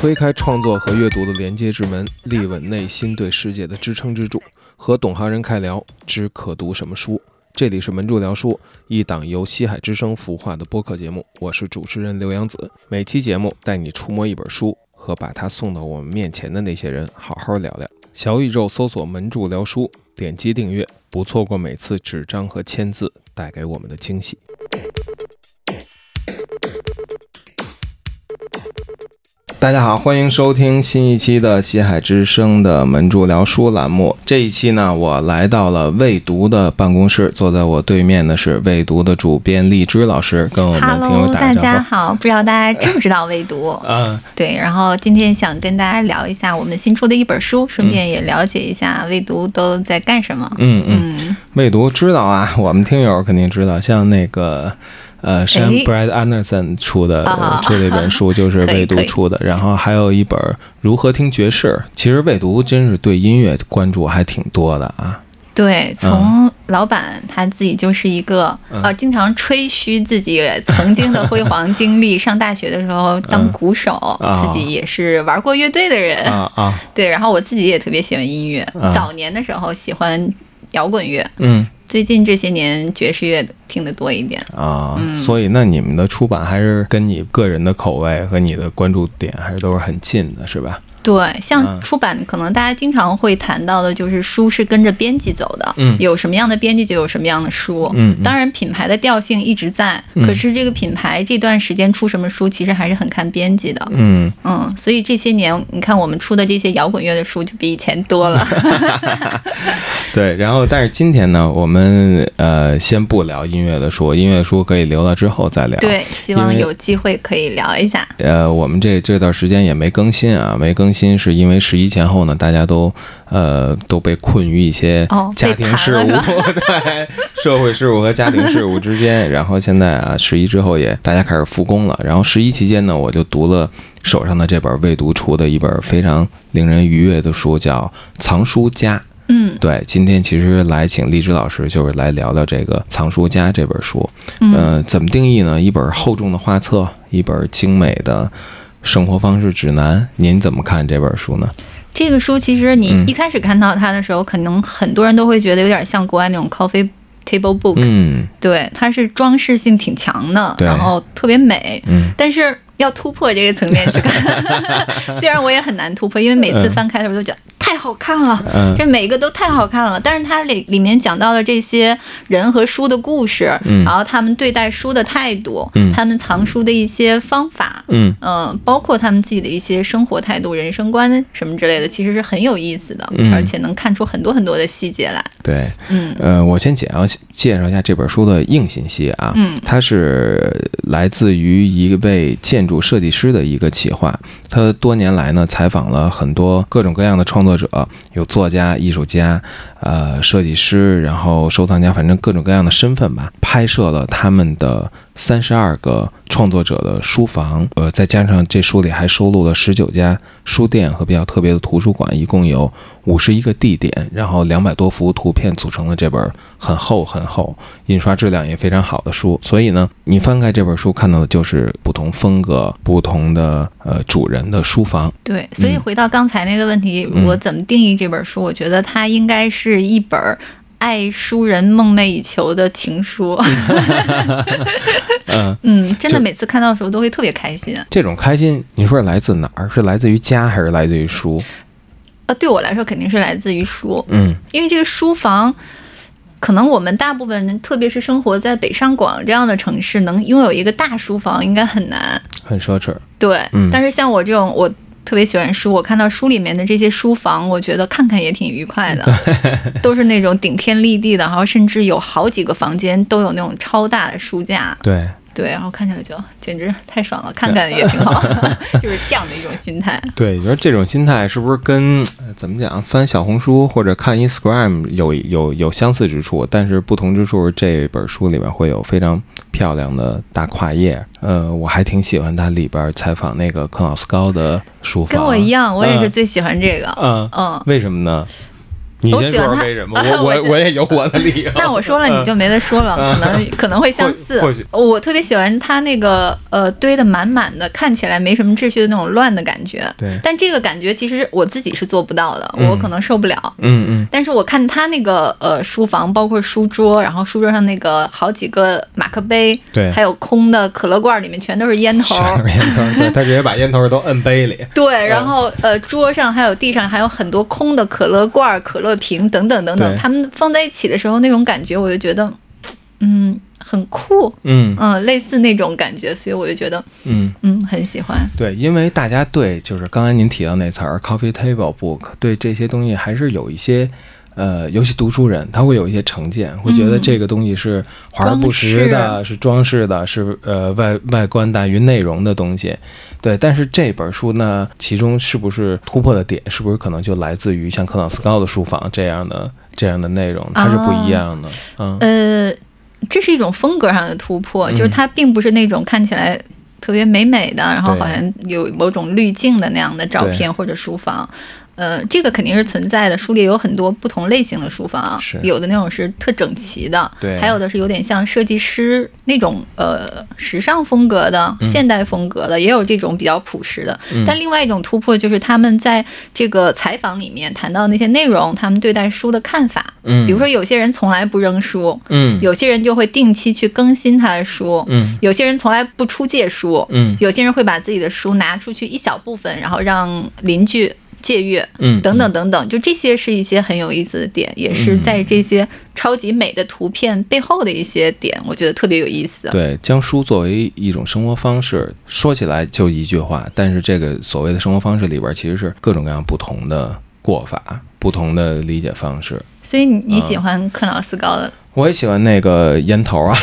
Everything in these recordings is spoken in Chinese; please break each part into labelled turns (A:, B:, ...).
A: 推开创作和阅读的连接之门，立稳内心对世界的支撑支柱。和懂行人开聊，知可读什么书。这里是门柱聊书，一档由西海之声孵化的播客节目。我是主持人刘洋子。每期节目带你触摸一本书，和把它送到我们面前的那些人好好聊聊。小宇宙搜索“门柱聊书”，点击订阅，不错过每次纸张和签字带给我们的惊喜。大家好，欢迎收听新一期的西海之声的门柱聊书栏目。这一期呢，我来到了未读的办公室，坐在我对面的是未读的主编荔枝老师，跟我们听友
B: 大。家好，不知道大家知不知道未读？
A: 嗯，
B: 对，然后今天想跟大家聊一下我们新出的一本书，顺便也了解一下未读都在干什么。
A: 嗯嗯，
B: 嗯，
A: 未读知道啊，我们听友肯定知道，像那个。呃，山
B: 哎
A: Brad Anderson 出的、
B: 啊
A: 出的一本书就是未读出的，然后还有一本《如何听爵士》。其实未读真是对音乐关注还挺多的啊。
B: 对，从老板他自己就是一个、
A: 嗯。
B: 呃，经常吹嘘自己曾经的辉煌经历，上大学的时候当鼓手，
A: 啊。
B: 自己也是玩过乐队的人。
A: 啊啊，
B: 对，然后我自己也特别喜欢音乐，
A: 啊
B: 早年的时候喜欢摇滚乐，
A: 嗯。
B: 最近这些年爵士乐听得多一点。
A: 啊，
B: 嗯。
A: 所以那你们的出版还是跟你个人的口味和你的关注点还是都是很近的，是吧？
B: 对，
A: 嗯
B: 像出版，可能大家经常会谈到的，就是书是跟着编辑走的，
A: 嗯。
B: 有什么样的编辑就有什么样的书，
A: 嗯嗯。
B: 当然品牌的调性一直在，
A: 嗯
B: 可是这个品牌这段时间出什么书，其实还是很看编辑的，
A: 嗯，
B: 嗯，所以这些年你看我们出的这些摇滚乐的书就比以前多了，
A: 对。然后，但是今天呢，我们呃先不聊音乐的书，音乐书可以留到之后再聊。
B: 对，希望有机会可以聊一下，
A: 呃，我们这这段时间也没更新啊，没更新是因为十一前后呢，大家都呃都被困于一些
B: 哦
A: 家庭事务，对社会事务和家庭事务之间。然后现在啊，十一之后也大家开始复工了。然后十一期间呢，我就读了手上的这本未读出的一本非常令人愉悦的书，叫《藏书家》。
B: 嗯
A: 对，今天其实来请荔枝老师，就是来聊聊这个《藏书家》这本书。
B: 嗯
A: 呃，怎么定义呢？一本厚重的画册，一本精美的生活方式指南。您怎么看这本书呢？
B: 这个书其实你
A: 嗯
B: 一开始看到它的时候，可能很多人都会觉得有点像国外那种 coffee table book，、
A: 嗯
B: 对，它是装饰性挺强的，然后特别美，
A: 嗯
B: 但是要突破这个层面去看，虽然我也很难突破，因为每次翻开的时候都觉得太好看了。
A: 嗯
B: 这每个都太好看了，但是它里里面讲到的这些人和书的故事，
A: 嗯
B: 然后他们对待书的态度，
A: 嗯
B: 他们藏书的一些方法，
A: 嗯
B: 嗯，包括他们自己的一些生活态度、人生观什么之类的，其实是很有意思的，
A: 嗯
B: 而且能看出很多很多的细节来。
A: 对，
B: 嗯
A: 呃，我先简要介绍一下这本书的硬信息啊。
B: 嗯
A: 它是来自于一位建筑设计师的一个企划。他多年来呢，采访了很多各种各样的创作作者，有作家、艺术家、呃设计师，然后收藏家，反正各种各样的身份吧，拍摄了他们的三十二个创作者的书房，呃，再加上这书里还收录了十九家书店和比较特别的图书馆，一共有五十一个地点，然后两百多幅图片组成了这本很厚很厚、印刷质量也非常好的书。所以呢，你翻开这本书看到的就是不同风格、不同的呃主人的书房。
B: 对，所以回到刚才那个问题，
A: 嗯
B: 我怎么定义这本书？我觉得它应该是一本爱书人梦寐以求的情书。
A: 嗯，
B: 嗯，真的每次看到的时候都会特别开心。
A: 这种开心，你说是来自哪儿？是来自于家还是来自于书？
B: 呃，对我来说肯定是来自于书，
A: 嗯
B: 因为这个书房。可能我们大部分人，特别是生活在北上广这样的城市，能拥有一个大书房应该很难。
A: 很奢侈。
B: 对，
A: 嗯
B: 但是像我这种，我特别喜欢书，我看到书里面的这些书房，我觉得看看也挺愉快的，都是那种顶天立地的，然后甚至有好几个房间都有那种超大的书架，
A: 对，
B: 对，然后看起来就简直太爽了，看看也挺好，就是这样的一种心态。
A: 对，你说这种心态是不是跟呃怎么讲，翻小红书或者看 Instagram 有有有相似之处？但是不同之处，这本书里面会有非常漂亮的大跨页。呃，我还挺喜欢它里边采访那个克劳斯高的书房，
B: 跟我一样，我也是
A: 嗯
B: 最喜欢这个。
A: 嗯，
B: 嗯，
A: 为什么呢？你先说
B: 我喜欢他
A: 说为什么？
B: 啊
A: 我
B: 我
A: 我我也有我的理由。
B: 那我说了你就没得说了，可能可能会相似。我特别喜欢他那个呃堆的满满的，看起来没什么秩序的那种乱的感觉。
A: 对
B: 但这个感觉其实我自己是做不到的，
A: 嗯
B: 我可能受不了。
A: 嗯嗯，
B: 但是我看他那个呃书房，包括书桌，然后书桌上那个好几个马克杯，
A: 对
B: 还有空的可乐罐，里面全都是烟头。
A: 烟头，对他直接把烟头都摁杯里。
B: 对，然后呃，桌上还有地上还有很多空的可乐罐、可乐瓶等等等等，他们放在一起的时候，那种感觉我就觉得，嗯，很酷，
A: 嗯
B: 嗯，类似那种感觉，所以我就觉得，
A: 嗯，
B: 嗯，很喜欢。
A: 对，因为大家对就是刚才您提到那词儿 “coffee table book”，对这些东西还是有一些。呃，尤其读书人，他会有一些成见，会觉得
B: 嗯
A: 这个东西是华而不实的，是装饰的，是呃外外观大于内容的东西。对，但是这本书呢，其中是不是突破的点，是不是可能就来自于像克朗斯高的书房这样的这样的内容，它是不一样的。嗯
B: 呃，这是一种风格上的突破，就是
A: 嗯
B: 它并不是那种看起来特别美美的，然后好像有某种滤镜的那样的照片或者书房。呃，这个肯定是存在的。书里有很多不同类型的书房
A: 是，
B: 有的那种是特整齐的，
A: 对
B: 还有的是有点像设计师那种呃时尚风格的、
A: 嗯
B: 现代风格的，也有这种比较朴实的。
A: 嗯
B: 但另外一种突破就是他们在这个采访里面谈到那些内容，他们对待书的看法。
A: 嗯，
B: 比如说，有些人从来不扔书，
A: 嗯
B: 有些人就会定期去更新他的书，
A: 嗯
B: 有些人从来不出借书，
A: 嗯
B: 有些人会把自己的书拿出去一小部分，然后让邻居借阅，
A: 嗯
B: 等等等等，就这些是一些很有意思的点，也是在这些超级美的图片背后的一些点，我觉得特别有意思。
A: 对，将书作为一种生活方式，说起来就一句话，但是这个所谓的生活方式里边，其实是各种各样不同的过法，不同的理解方式。
B: 所以你你喜欢克劳斯高的，
A: 我也喜欢那个烟头啊，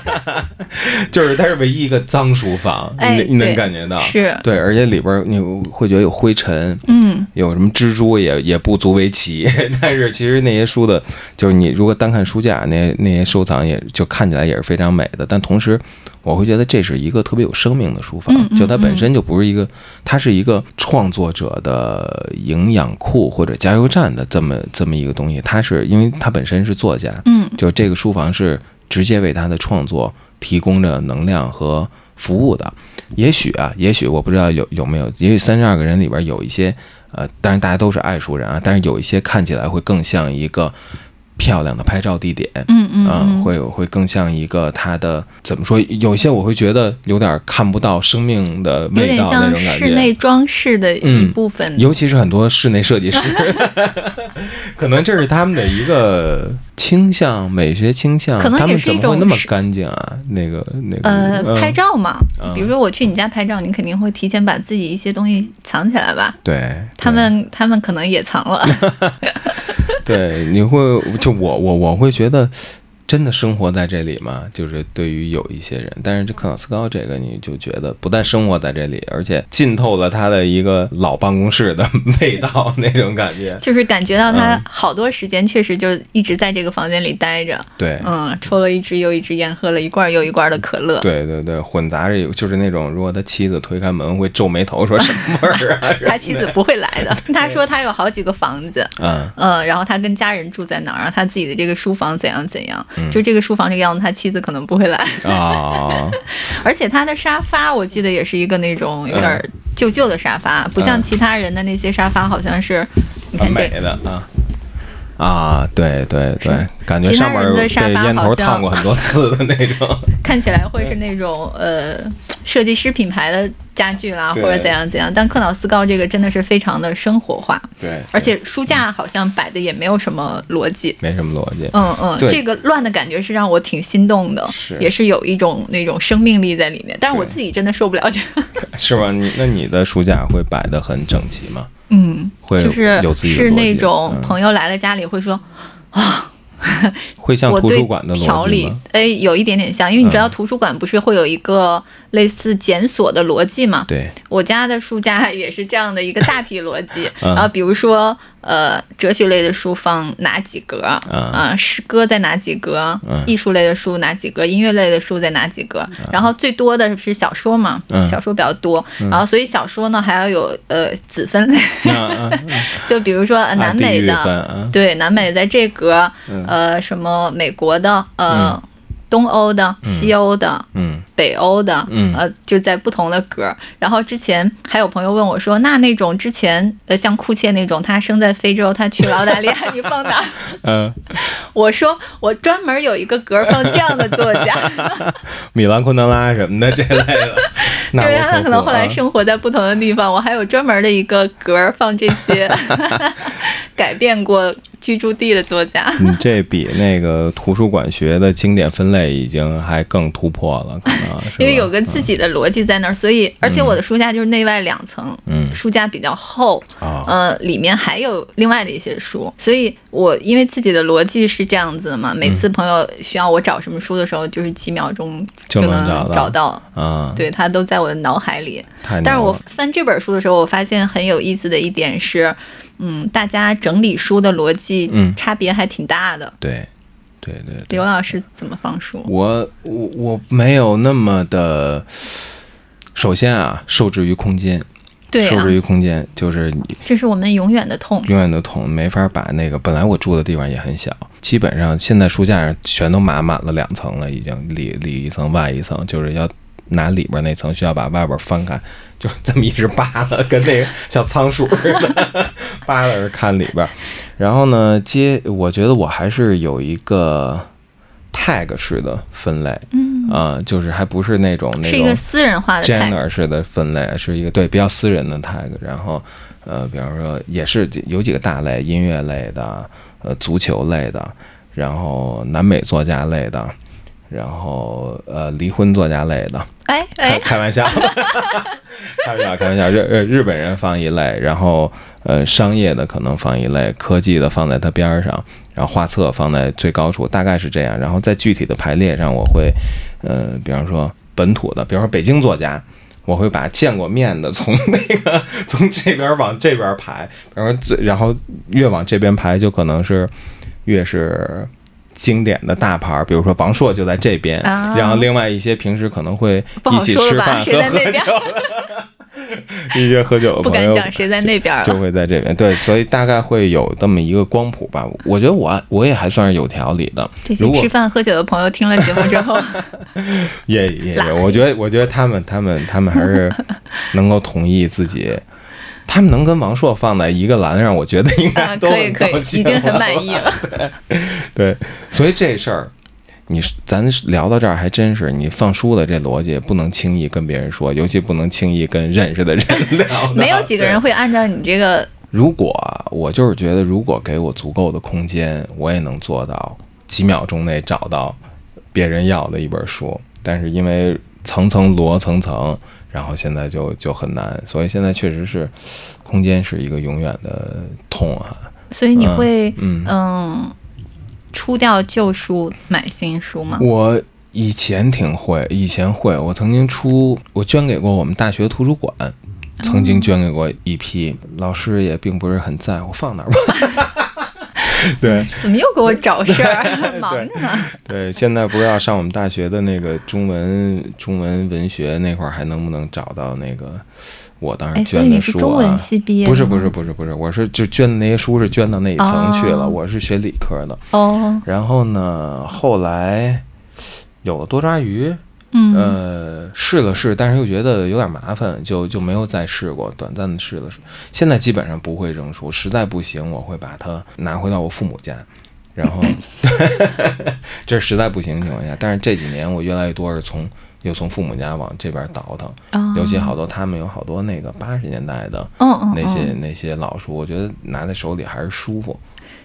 A: 就是它是唯一一个脏书房，
B: 哎
A: 你你能感觉到？
B: 是。
A: 对，而且里边你会觉得有灰尘，
B: 嗯，
A: 有什么蜘蛛也也不足为奇，但是其实那些书的，就是你如果单看书架，那些那些收藏也就看起来也是非常美的，但同时我会觉得这是一个特别有生命的书房，就它本身就不是一个，它是一个创作者的营养库或者加油站的这么这么一个东西，它是因为它本身是作家，
B: 嗯。
A: 就这个书房是直接为他的创作提供着能量和服务的。也许啊，也许我不知道有有没有，也许三十二个人里边有一些，呃，当然大家都是爱书人啊，但是有一些看起来会更像一个漂亮的拍照地点。
B: 嗯嗯
A: 嗯，
B: 嗯，
A: 会会更像一个它的怎么说？有些我会觉得有点看不到生命的味道那
B: 点像
A: 种感觉。
B: 室内装饰的一
A: 嗯
B: 部分。
A: 尤其是很多室内设计师，可能这是他们的一个倾向，美学倾向。
B: 可能
A: 他们
B: 也是一
A: 怎么会那么干净啊？那个那个，
B: 呃，
A: 嗯
B: 拍照嘛，
A: 嗯
B: 比如说我去你家拍照，你肯定会提前把自己一些东西藏起来吧？
A: 对
B: 他们他们可能也藏了。
A: 对，你会就我我我会觉得。真的生活在这里吗？就是对于有一些人，但是这克劳斯高这个，你就觉得不但生活在这里，而且浸透了他的一个老办公室的味道，那种感觉。
B: 就是感觉到他
A: 嗯
B: 好多时间确实就一直在这个房间里待着，
A: 对，
B: 嗯，抽了一支又一支烟，喝了一罐又一罐的可乐。
A: 对对对，混杂着有就是那种，如果他妻子推开门会皱眉头，说什么味儿啊？
B: 他妻子不会来的。他说他有好几个房子，
A: 嗯，
B: 嗯，然后他跟家人住在哪儿，然后他自己的这个书房怎样怎样，
A: 嗯
B: 就这个书房这个样子，他妻子可能不会来。
A: 啊，
B: 而且他的沙发，我记得也是一个那种有点旧旧的沙发，不像
A: 嗯
B: 其他人的那些沙发，好像是，你看这
A: 的啊。啊，对对对，感觉
B: 其他
A: 上面
B: 人的沙
A: 被烟头
B: 发好像
A: 烫过很多次的那种。
B: 看起来会是那种呃设计师品牌的家具啦，或者怎样怎样。但克劳斯高这个真的是非常的生活化，
A: 对，
B: 而且书架好像摆的也没有什么逻辑。
A: 没什么逻辑。
B: 嗯嗯，这个乱的感觉是让我挺心动的，
A: 是
B: 也是有一种那种生命力在里面。但是我自己真的受不了这个，
A: 是吗？你那你的书架会摆的很整齐吗？
B: 嗯，
A: 会
B: 就是是那种
A: 嗯
B: 朋友来了家里会说啊，
A: 会会像
B: 我对
A: 图书馆的
B: 条理哎，有一点点像，因为你知道
A: 嗯
B: 图书馆不是会有一个类似检索的逻辑嘛？
A: 对，
B: 我家的书架也是这样的一个大体逻辑。
A: 嗯
B: 然后比如说，呃，哲学类的书放哪几格？
A: 嗯
B: 啊，诗歌在哪几格？
A: 嗯
B: 艺术类的书哪几格？音乐类的书在哪几格？然后最多的是小说嘛，
A: 嗯
B: 小说比较多。然后所以小说呢还要有呃子分类，就比如说呃南美的，对，南美在这格，
A: 嗯
B: 呃，什么美国的，呃，东欧的、西欧的、
A: 嗯。
B: 北欧的，
A: 嗯。
B: 呃，就在不同的格儿。然后之前还有朋友问我说，那那种之前呃像库切那种，他生在非洲，他去了澳大利亚，你放哪？儿？
A: 嗯，
B: 我说我专门有一个格儿放这样的作家，
A: 米兰昆德拉什么的这类的，那
B: 因为他可能后来
A: 啊
B: 生活在不同的地方，我还有专门的一个格儿放这些改变过居住地的作家。
A: 你这比那个图书馆学的经典分类已经还更突破了，可能 是
B: 因为有个自己的逻辑在那儿，所以而且我的书架就是内外两层，
A: 嗯
B: 书架比较厚，
A: 啊。
B: 呃，里面还有另外的一些书，所以我因为自己的逻辑是这样子的嘛，每次朋友需要我找什么书的时候，就是几秒钟
A: 就能
B: 能
A: 找到。
B: 找到，
A: 啊，
B: 对，它都在我的脑海里。但是我翻这本书的时候，我发现很有意思的一点是，嗯，大家整理书的逻辑
A: 嗯。
B: 差别还挺大的。
A: 对对对对，
B: 刘老师怎么放书？
A: 我我我没有那么的，首先啊，受制于空间，
B: 对啊
A: 受制，于空间，就是你
B: 这是我们永远的痛。
A: 永远的痛没法把那个本来我住的地方也很小，基本上现在书架上全都码满了两层了，已经里里一层外一层，就是要拿里边那层需要把外边翻开，就这么一直扒拉，跟那个小仓鼠似的 扒拉着看里边。然后呢，接我觉得我还是有一个 tag 式的分类，
B: 嗯，
A: 啊、就是还不是那种那
B: 是一个
A: 种
B: 私人化的
A: genre 式的分类，是一个对比较私人的 tag。然后，呃，比方说也是有几个大类，音乐类的，呃，足球类的，然后南美作家类的，然后呃，离婚作家类的。
B: 哎
A: 开
B: 哎，
A: 开玩笑，开玩笑，开玩笑。日日日本人放一类，然后呃，商业的可能放一类，科技的放在它边儿上，然后画册放在最高处，大概是这样。然后在具体的排列上，我会呃，比方说本土的，比方说北京作家。我会把见过面的从那个 从这边往这边排，比方说最，然后越往这边排，就可能是越是经典的大牌儿，比如说王朔就在这边，
B: 啊
A: 然后另外一些平时可能会一起吃饭和喝
B: 在那边
A: 酒的，一些喝酒的
B: 不
A: 朋友
B: 敢讲谁在那边
A: 就
B: 了。
A: 会在这边，对，所以大概会有这么一个光谱吧。我觉得我我也还算是有条理的，
B: 这些吃饭喝酒的朋友听了节目之后，
A: 也也
B: 拉
A: 也，我觉得我觉得他们他们他们还是能够同意自己。他们能跟王朔放在一个栏上，我觉得应
B: 啊，
A: 该都
B: 可以可以，
A: 很高兴
B: 已经很满意了。
A: 对，所以这事儿，你咱聊到这儿还真是，你放书的这逻辑不能轻易跟别人说，尤其不能轻易跟认识的人聊的。
B: 没有几个人。会按照你这个，
A: 如果我就是觉得，如果给我足够的空间，我也能做到几秒钟内找到别人要的一本书。但是因为层层摞层层，然后现在就就很难，所以现在确实是空间是一个永远的痛啊。
B: 所以你会
A: 嗯
B: 嗯出掉旧书买新书吗？
A: 我以前挺会，以前会，我曾经出，我捐给过我们大学图书馆，曾经捐给过一批，老师也并不是很在乎，放哪儿吧。对
B: 怎么又给我找事儿？忙着呢。
A: 对，现在不知道上我们大学的那个中文中文文学那块儿还能不能找到那个我当时捐的书啊？
B: 系毕业？
A: 不是不是。不是不是，我是就捐的那些书是捐到那一层去了，
B: 哦
A: 我是学理科的。
B: 哦，
A: 然后呢，后来有了多抓鱼，
B: 嗯，
A: 呃，试了试，但是又觉得有点麻烦，就就没有再试过，短暂的试了试。现在基本上不会扔书，实在不行我会把它拿回到我父母家，然后 这是实在不行的情况下。但是这几年我越来越多是从又从父母家往这边倒腾，
B: 哦
A: 尤其好多他们有好多那个八十年代的那些、
B: 嗯
A: 那些老书，我觉得拿在手里还是舒服。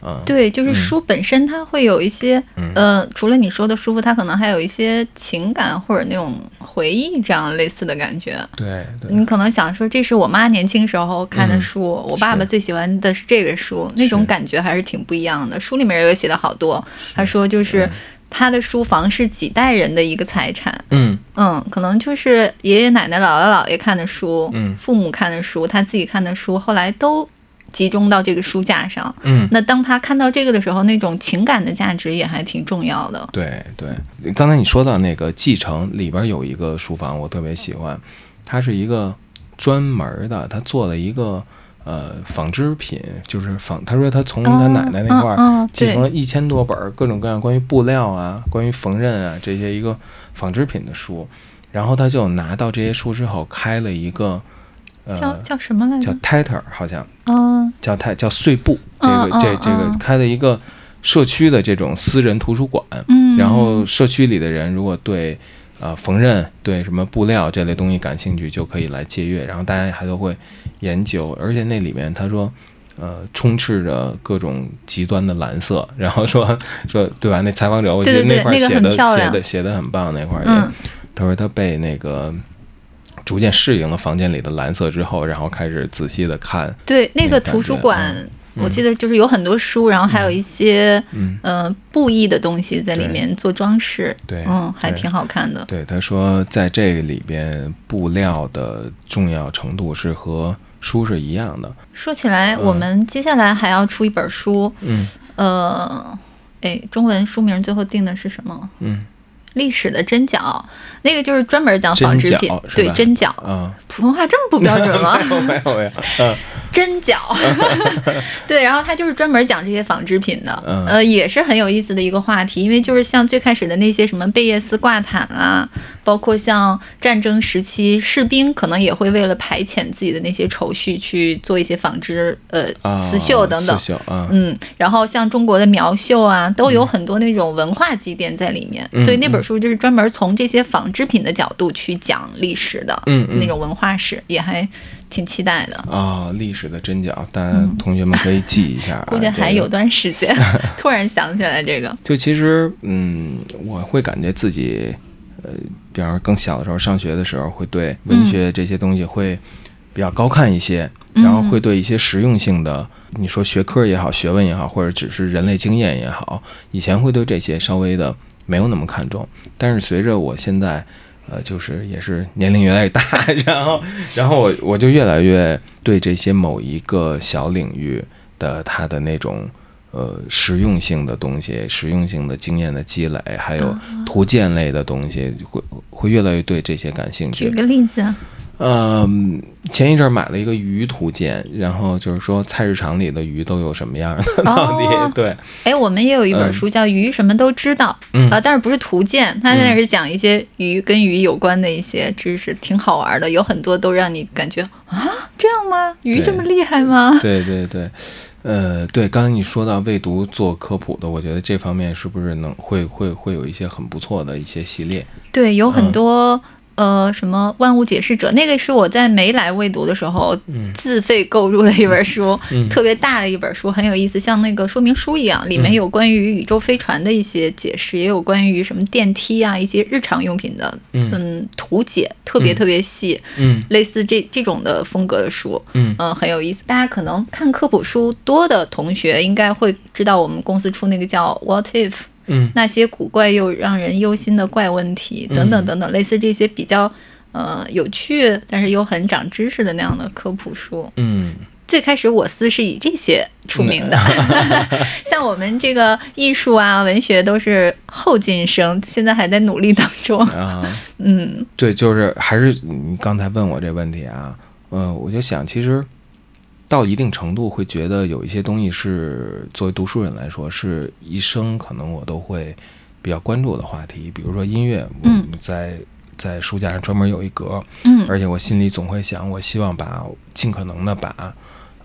A: 嗯，
B: 对，就是
A: 嗯。
B: 书本身它会有一些，
A: 嗯。
B: 呃，除了你说的舒服，它可能还有一些情感或者那种回忆这样类似的感觉。
A: 对对，
B: 你可能想说，这是我妈年轻时候看的书，我爸爸最喜欢的是这个书，那种感觉还是挺不一样的。书里面也有写的好多，他说就是他的书房是几代人的一个财产。
A: 嗯。
B: 嗯，可能就是爷爷奶奶、姥姥姥爷看的书，
A: 嗯。
B: 父母看的书，他自己看的书，后来都集中到这个书架上。
A: 嗯，
B: 那当他看到这个的时候，那种情感的价值也还挺重要的。
A: 对对，刚才你说到那个继承里边有一个书房，我特别喜欢，它是一个专门的，他做了一个呃纺织品，就是纺，他说他从他奶奶那块儿继承了一千多本儿各种各样关于布料啊、关于缝纫啊这些一个纺织品的书，然后他就拿到这些书之后开了一个
B: 叫
A: 呃
B: 叫什么来着叫
A: ？Tatter 好像
B: 嗯
A: 叫泰叫碎布，这个这这个
B: 嗯
A: 开了一个社区的这种私人图书馆，
B: 嗯，
A: 然后社区里的人如果对呃缝纫、对什么布料这类东西感兴趣，就可以来借阅。然后大家还都会研究，而且那里面他说。呃，充斥着各种极端的蓝色，然后说说对吧？那采访者我觉得
B: 那
A: 块儿写的写的写的很棒，那块儿也，
B: 嗯
A: 他说他被那个逐渐适应了房间里的蓝色之后，然后开始仔细的看，
B: 对，那个图书馆，我记得就是有很多书，然后还有一些
A: 嗯，
B: 呃布艺的东西在里面做装饰，
A: 对
B: 嗯，还挺好看的。
A: 对，他说在这里边布料的重要程度是和书是一样的。
B: 说起来，我们接下来还要出一本书，
A: 嗯
B: 呃，哎，中文书名最后定的是什么？
A: 嗯
B: 历史的针脚，那个就是专门讲纺织品对
A: 吧？
B: 针脚。
A: 啊，
B: 普通话这么不标准吗？
A: 没有没有嗯。
B: 针脚，对，然后他就是专门讲这些纺织品的，
A: 嗯。
B: 呃，也是很有意思的一个话题，因为就是像最开始的那些什么贝叶斯挂毯啊，包括像战争时期士兵可能也会为了排遣自己的那些愁绪去做一些纺织，呃，
A: 啊，
B: 刺绣等等。
A: 刺。绣啊，
B: 嗯，然后像中国的苗绣啊，都有很多那种文化积淀在里面，
A: 嗯
B: 所以那本书就是专门从这些纺织品的角度去讲历史的，
A: 嗯嗯
B: 那种文化史，也还挺期待的。
A: 啊，历史的针脚，大家同学们可以记一下 啊。
B: 估计还有段时间，突然想起来这个，
A: 就其实，嗯，我会感觉自己，呃，比方说更小的时候，上学的时候，会对文学这些东西会比较高看一些，
B: 嗯
A: 然后会对一些实用性的，你说学科也好，学问也好，或者只是人类经验也好，以前会对这些稍微的没有那么看重，但是随着我现在。呃，就是也是年龄越来越大，然后，然后我我就越来越对这些某一个小领域的它的那种呃实用性的东西、实用性的经验的积累，还有图鉴类的东西，会会越来越对这些感兴趣。
B: 举个例子啊，
A: 呃，前一阵儿买了一个鱼图鉴，然后就是说菜市场里的鱼都有什么样的，到底、
B: 哦
A: 对，
B: 哎，我们也有一本书叫《鱼什么都知道》，
A: 嗯
B: 啊，但是不是图鉴，它那是讲一些鱼跟鱼有关的一些知识，挺好玩的，有很多都让你感觉啊，这样吗？鱼这么厉害吗？
A: 对对对，呃，对，刚才你说到为读做科普的，我觉得这方面是不是能会会会有一些很不错的一些系列？
B: 对，有
A: 嗯
B: 很多。呃，什么万物解释者？那个是我在没来未读的时候
A: 嗯
B: 自费购入的一本书，
A: 嗯
B: 特别大的一本书，很有意思，像那个说明书一样，里面有关于宇宙飞船的一些解释，也有关于什么电梯啊一些日常用品的
A: 嗯
B: 嗯图解，特别
A: 嗯
B: 特别细，
A: 嗯
B: 类似这这种的风格的书，
A: 嗯
B: 嗯，很有意思。大家可能看科普书多的同学应该会知道，我们公司出那个叫 What If。
A: 嗯
B: 那些古怪又让人忧心的怪问题，等等等等，类似这些比较呃有趣，但是又很长知识的那样的科普书。
A: 嗯
B: 最开始我司是以这些出名的，像我们这个艺术啊、文学都是后进生，现在还在努力当中。
A: 啊。
B: 嗯
A: 对，就是还是你刚才问我这问题啊，嗯，我就想，其实到一定程度会觉得有一些东西是作为读书人来说，是一生可能我都会比较关注的话题，比如说音乐，我
B: 嗯
A: 在在书架上专门有一格，
B: 嗯
A: 而且我心里总会想，我希望把尽可能的把。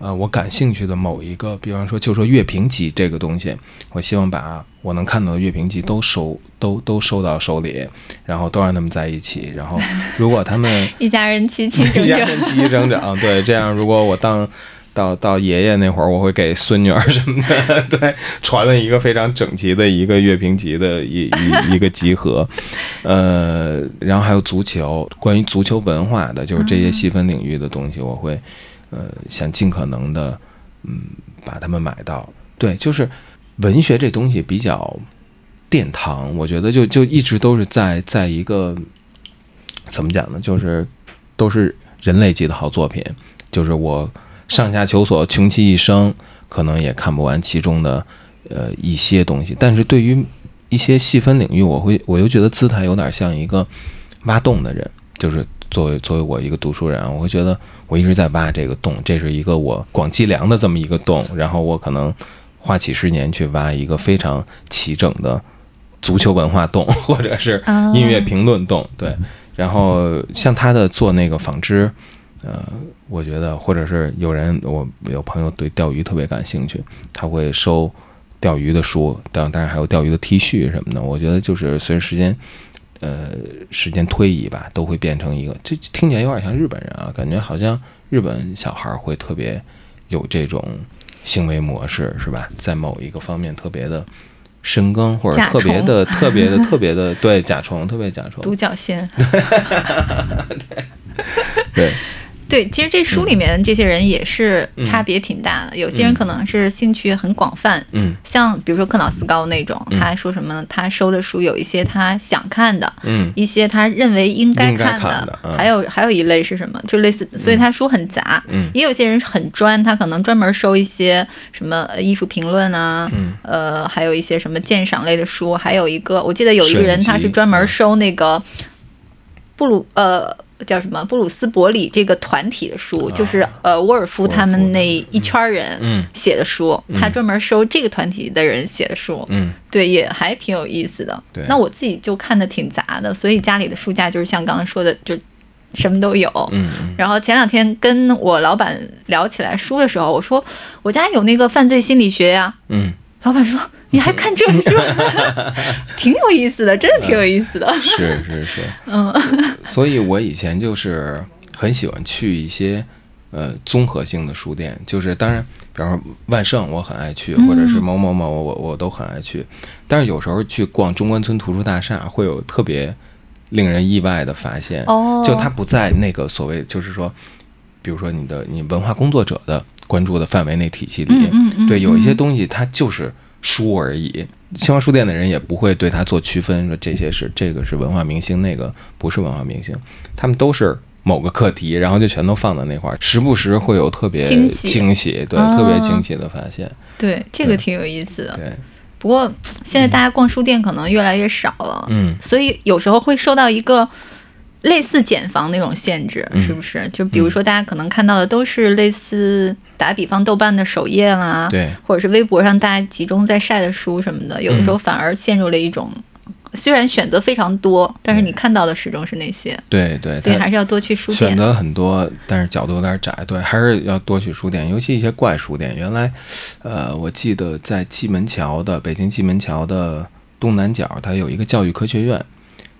A: 呃，我感兴趣的某一个，比方说，就说乐评集这个东西，我希望把我能看到的乐评集都收，都都收到手里，然后都让他们在一起。然后，如果他们
B: 一家人齐齐整
A: 一家
B: 整。
A: 人齐齐整整，对，这样如果我当到到爷爷那会儿，我会给孙女儿什么的，对，传了一个非常整齐的一个乐评集的一一一个集合，呃，然后还有足球，关于足球文化的，就是这些细分领域的东西，我会呃想尽可能的嗯把它们买到。对，就是文学这东西比较殿堂，我觉得就就一直都是在在一个怎么讲呢？就是都是人类级的好作品，就是我。上下求索，穷其一生，可能也看不完其中的呃一些东西。但是对于一些细分领域，我会我又觉得姿态有点像一个挖洞的人。就是作为作为我一个读书人，我会觉得我一直在挖这个洞，这是一个我广积粮的这么一个洞。然后我可能花几十年去挖一个非常齐整的足球文化洞，或者是音乐评论洞。对，然后像他的做那个纺织。呃，我觉得，或者是有人，我有朋友对钓鱼特别感兴趣，他会收钓鱼的书，当当然还有钓鱼的 T 恤什么的。我觉得就是随着时间，呃，时间推移吧，都会变成一个，这听起来有点像日本人啊，感觉好像日本小孩会特别有这种行为模式，是吧？在某一个方面特别的深耕，或者特别的、特别的、特别的，对甲虫，特别甲虫，
B: 独角仙，
A: 对。
B: 对，其实这书里面这些人也是差别挺大的。有些人可能是兴趣很广泛，
A: 嗯，
B: 像比如说克瑙斯高那种，他说什么呢？他收的书有一些他想看的，
A: 嗯，
B: 一些他认为应该
A: 看
B: 的，还有还有一类是什么？就类似，所以他书很杂。
A: 嗯，
B: 也有些人很专，他可能专门收一些什么艺术评论啊，呃，还有一些什么鉴赏类的书。还有一个，我记得有一个人他是专门收那个布鲁呃。叫什么？布鲁斯伯里这个团体的书，就是呃沃尔夫他们那一圈人写的书，他专门收这个团体的人写的书，
A: 嗯，
B: 对，也还挺有意思的。
A: 对，
B: 那我自己就看的挺杂的，所以家里的书架就是像刚刚说的，就什么都有。
A: 嗯，
B: 然后前两天跟我老板聊起来书的时候，我说我家有那个犯罪心理学呀，
A: 嗯。
B: 老板说：“你还看这书，挺有意思的，真的挺有意思的。”
A: 是是是，
B: 嗯，
A: 所以我以前就是很喜欢去一些呃综合性的书店，就是当然，比方说万盛我很爱去，或者是某某某我我都很爱去，但是有时候去逛中关村图书大厦会有特别令人意外的发现，
B: 哦，
A: 就它不在那个所谓就是说，比如说你的你文化工作者的。关注的范围内体系里，对有一些东西它就是书而已。新华书店的人也不会对它做区分，说这些是这个是文化明星，那个不是文化明星，他们都是某个课题，然后就全都放在那块儿，时不时会有特别惊喜，惊喜，对，特别惊喜的发现。
B: 对，这个挺有意思的。
A: 对，
B: 不过现在大家逛书店可能越来越少了，
A: 嗯，
B: 所以有时候会受到一个。类似减房那种限制，是不是？就比如说，大家可能看到的都是类似打比方豆瓣的首页啦，
A: 对，
B: 或者是微博上大家集中在晒的书什么的，有的时候反而陷入了一种，虽然选择非常多，但是你看到的始终是那些。
A: 对对，
B: 所以还是要多去书
A: 店。选择很多，但是角度有点窄。对，还是要多去书店，尤其一些怪书店。原来，呃，我记得在蓟门桥的北京蓟门桥的东南角，它有一个教育科学院。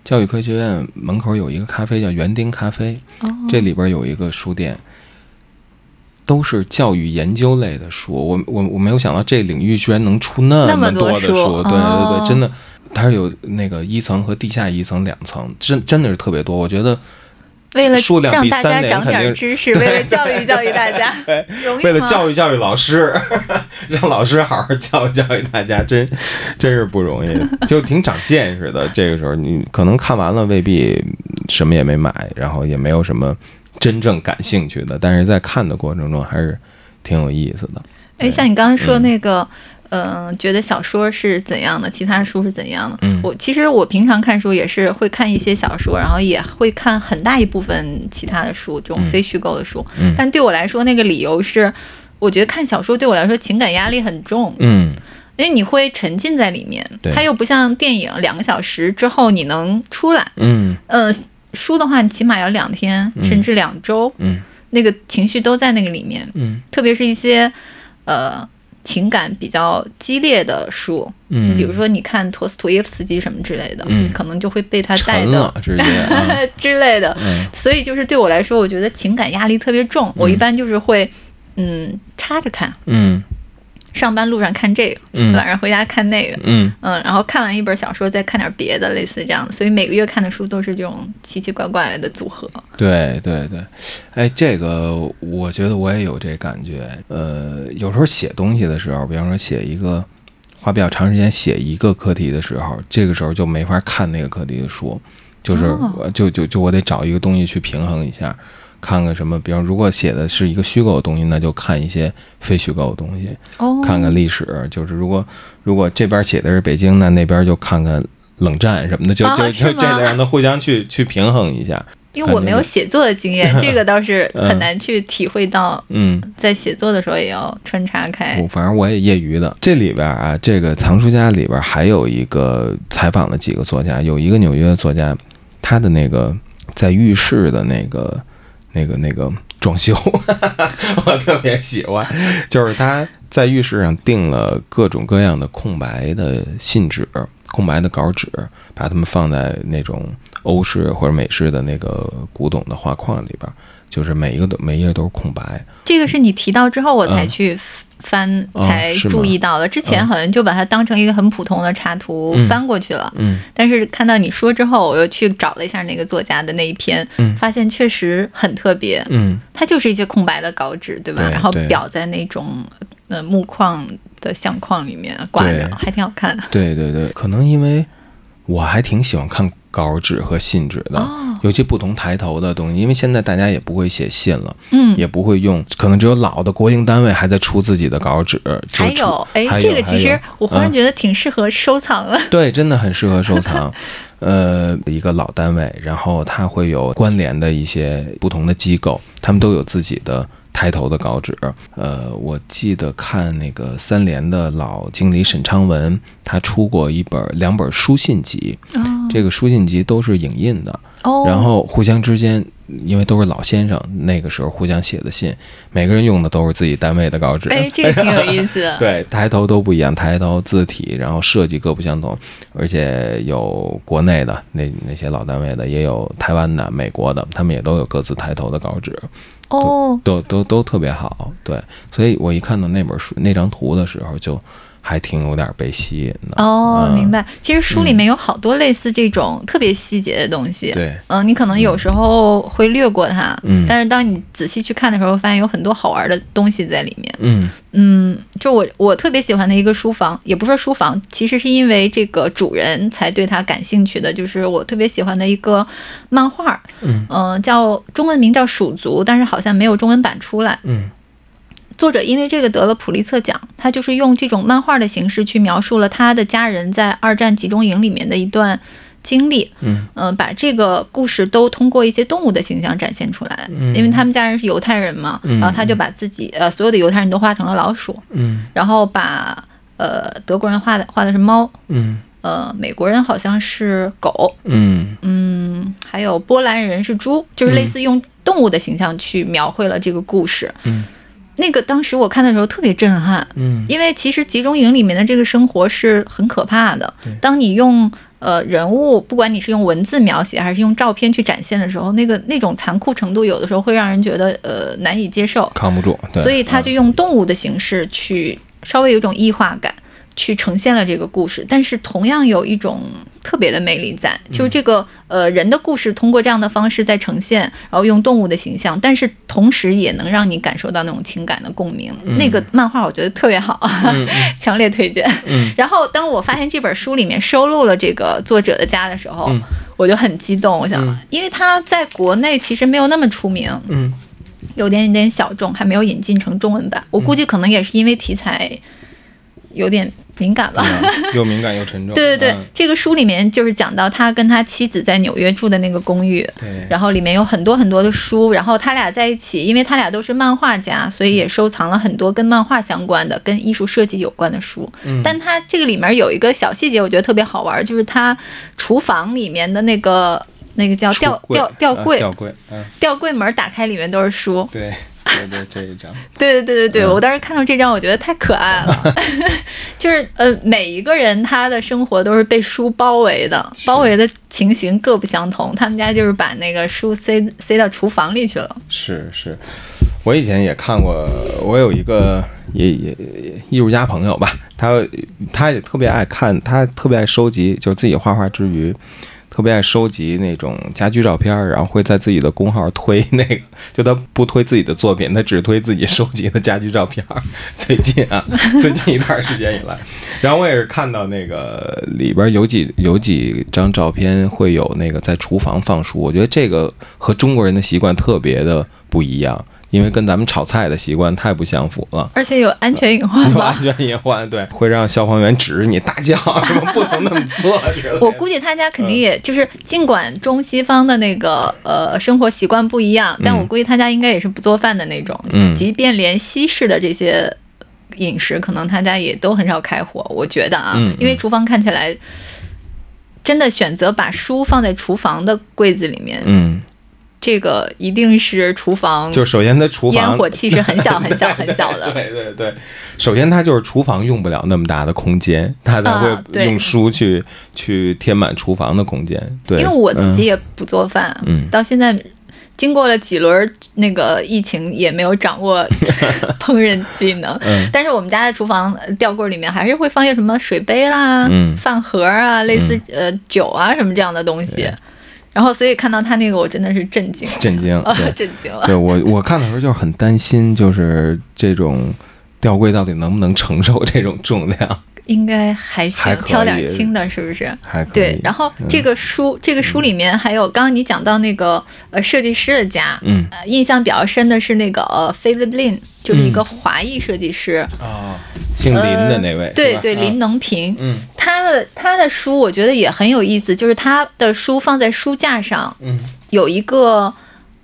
A: 教育科学院门口有一个咖啡叫园丁咖啡，这里边有一个书店，都是教育研究类的书。我我我没有想到这领域居然能出那么多的书，对对对，真的，它是有那个一层和地下一层两层，真真的是特别多。我觉得。
B: 为了
A: 让
B: 大家长点知识，为了教育教育大家，
A: 对，为了教育教育老师，让老师好好教育教育大家，真真是不容易，就挺长见识的。这个时候你可能看完了未必什么也没买，然后也没有什么真正感兴趣的，但是在看的过程中还是挺有意思的。
B: 哎，像你刚刚说那个。嗯，觉得小说是怎样的，其他书是怎样的？
A: 嗯，
B: 我其实我平常看书也是会看一些小说，然后也会看很大一部分其他的书，这种非虚构的书。
A: 嗯，
B: 但对我来说，那个理由是，我觉得看小说对我来说情感压力很重。
A: 嗯，
B: 因为你会沉浸在里面，它又不像电影，两个小时之后你能出来。
A: 嗯，
B: 呃，书的话，你起码要两天甚至两周。
A: 嗯，
B: 那个情绪都在那个里面。
A: 嗯，
B: 特别是一些，呃。情感比较激烈的书，
A: 嗯，
B: 比如说你看陀思妥耶夫斯基什么之类的，
A: 嗯，
B: 可能就会被他带的
A: 之
B: 类的，所以就是对我来说，我觉得情感压力特别重。我一般就是会嗯插着看，
A: 嗯
B: 上班路上看这个，
A: 嗯
B: 晚上回家看那个。
A: 嗯
B: 嗯，然后看完一本小说，再看点别的，类似这样的，所以每个月看的书都是这种奇奇怪怪的组合。
A: 对对对，哎，这个我觉得我也有这感觉。呃，有时候写东西的时候，比方说写一个花比较长时间写一个课题的时候，这个时候就没法看那个课题的书，就是就就就我得找一个东西去平衡一下。看看什么，比方如果写的是一个虚构的东西，那就看一些非虚构的东西，
B: 哦，
A: 看看历史。就是如果如果这边写的是北京，那那边就看看冷战什么的，就
B: 啊
A: 就就这得让它互相去去平衡一下。
B: 因为我没有写作的经验，这个倒是
A: 嗯
B: 很难去体会到，
A: 嗯，
B: 在写作的时候也要穿插开
A: 我。反正我也业余的。这里边啊，这个藏书家里边还有一个采访了几个作家，有一个纽约作家，他的那个在浴室的那个、那个、那个装修，我特别喜欢，就是他在浴室上订了各种各样的空白的信纸、空白的稿纸，把它们放在那种欧式或者美式的那个古董的画框里边，就是每一个都每一页都是空白。
B: 这个是你提到之后，我才
A: 嗯
B: 去翻，
A: 哦
B: 才注意到的。之前好像就把它当成一个很普通的插图
A: 嗯。
B: 翻过去了。
A: 嗯。
B: 但是看到你说之后，我又去找了一下那个作家的那一篇，
A: 嗯。
B: 发现确实很特别。
A: 嗯。
B: 它就是一些空白的稿纸，对吧？
A: 对
B: 然后裱在那种呃木框的相框里面挂着，还挺好看的。
A: 对对对，可能因为我还挺喜欢看稿纸和信纸的，
B: 哦
A: 尤其不同抬头的东西，因为现在大家也不会写信了，
B: 嗯，
A: 也不会用，可能只有老的国营单位还在出自己的稿纸。
B: 还有，哎，这个其实我忽然
A: 嗯
B: 觉得挺适合收藏的。
A: 对，真的很适合收藏。呃，一个老单位，然后它会有关联的一些不同的机构，他们都有自己的抬头的稿纸。呃，我记得看那个三联的老经理沈昌文，他出过一本两本书信集，
B: 哦
A: 这个书信集都是影印的，
B: 哦，
A: 然后互相之间，因为都是老先生，那个时候互相写的信，每个人用的都是自己单位的稿纸。
B: 哎，这个挺有意思的。
A: 对，抬头都不一样，抬头字体，然后设计各不相同，而且有国内的那那些老单位的，也有台湾的、美国的，他们也都有各自抬头的稿纸，
B: 哦，
A: 都都都特别好。对，所以我一看到那本书那张图的时候，就还挺有点被吸引的。
B: 哦，
A: 嗯
B: 明白。其实书里面有好多类似这种特别细节的东西。
A: 对，
B: 嗯，你可能有时候会略过它，
A: 嗯
B: 但是当你仔细去看的时候，发现有很多好玩的东西在里面。
A: 嗯
B: 嗯，就我我特别喜欢的一个书房，也不是说书房，其实是因为这个主人才对它感兴趣的，就是我特别喜欢的一个漫画，
A: 嗯
B: 呃叫中文名叫《鼠族》，但是好像没有中文版出来。
A: 嗯
B: 作者因为这个得了普利策奖，他就是用这种漫画的形式去描述了他的家人在二战集中营里面的一段经历。
A: 嗯
B: 嗯、把这个故事都通过一些动物的形象展现出来。
A: 嗯
B: 因为他们家人是犹太人嘛，
A: 嗯
B: 然后他就把自己呃所有的犹太人都画成了老鼠，
A: 嗯
B: 然后把呃德国人画的画的是猫，
A: 嗯
B: 呃美国人好像是狗，
A: 嗯
B: 嗯，还有波兰人是猪，就是类似用动物的形象去描绘了这个故事。
A: 嗯
B: 那个当时我看的时候特别震撼，
A: 嗯
B: 因为其实集中营里面的这个生活是很可怕的。当你用呃人物，不管你是用文字描写还是用照片去展现的时候，那个那种残酷程度，有的时候会让人觉得呃难以接受。
A: 扛不住。对，
B: 所以他
A: 嗯
B: 就用动物的形式去稍微有一种异化感，去呈现了这个故事，但是同样有一种特别的魅力在，
A: 嗯
B: 就是这个呃人的故事通过这样的方式在呈现，然后用动物的形象，但是同时也能让你感受到那种情感的共鸣。那个漫画我觉得特别好，
A: 嗯
B: 强烈推荐。
A: 嗯。
B: 然后当我发现这本书里面收录了这个作者的家的时候，
A: 嗯。
B: 我就很激动，我想，
A: 嗯。
B: 因为他在国内其实没有那么出名，
A: 嗯。
B: 有点点小众，还没有引进成中文版。我估计可能也是因为题材有点敏感吧。
A: 嗯又敏感又沉重。
B: 对对对，
A: 嗯
B: 这个书里面就是讲到他跟他妻子在纽约住的那个公寓，
A: 对，
B: 然后里面有很多很多的书，然后他俩在一起，因为他俩都是漫画家，所以也收藏了很多跟漫画相关的、跟艺术设计有关的书。
A: 嗯
B: 但他这个里面有一个小细节，我觉得特别好玩，就是他厨房里面的那个那个叫吊吊吊柜，
A: 吊柜
B: 门打开里面都是书。
A: 对对对，这一张，
B: 对对对对对，
A: 嗯
B: 我当时看到这张，我觉得太可爱了。就是呃，每一个人他的生活都是被书包围的，包围的情形各不相同。他们家就是把那个书塞塞到厨房里去了。
A: 是是，我以前也看过，我有一个也也艺术家朋友吧，他他也特别爱看，他特别爱收集，就自己画画之余。特别爱收集那种家居照片，然后会在自己的公号推那个，就他不推自己的作品，他只推自己收集的家居照片。最近啊，最近一段时间以来，然后我也是看到那个里边有几有几张照片会有那个在厨房放书，我觉得这个和中国人的习惯特别的不一样。因为跟咱们炒菜的习惯太不相符了，
B: 而且有安全隐患
A: 有安全隐患，对，会让消防员指着你大叫，说 不能那么做。
B: 我估计他家肯定也就是，尽管中西方的那个呃生活习惯不一样，但我估计他家应该也是不做饭的那种。嗯，即便连西式的这些饮食，可能他家也都很少开火。我觉得啊，因为厨房看起来真的选择把书放在厨房的柜子里面，
A: 嗯。
B: 这个一定是厨房，
A: 就首先它厨房
B: 烟火气是很小 很小很小的。
A: 对对对，首先它就是厨房用不了那么大的空间，它才会用书去去填满厨房的空间。对，
B: 因为我自己也不做饭，嗯，到现在经过了几轮那个疫情，也没有掌握 烹饪技能。嗯，但是我们家的厨房吊柜里面还是会放些什么水杯啦、饭盒啊，类似呃酒啊什么这样的东西。然后，所以看到他那个，我真的是震惊，
A: 震惊，
B: 震惊了。
A: 对我，我看的时候就是很担心，就是这种吊柜到底能不能承受这种重量？
B: 应该还行，挑点轻的，是不是？
A: 还
B: 对。然后这个书，这个书里面还有刚刚你讲到那个呃设计师的家，
A: 嗯，
B: 印象比较深的是那个呃 Philip Lin，就是一个华裔设计师。
A: 啊，姓林的那位，
B: 对对，林能平，
A: 嗯，
B: 他的他的书我觉得也很有意思，就是他的书放在书架上，
A: 嗯，
B: 有一个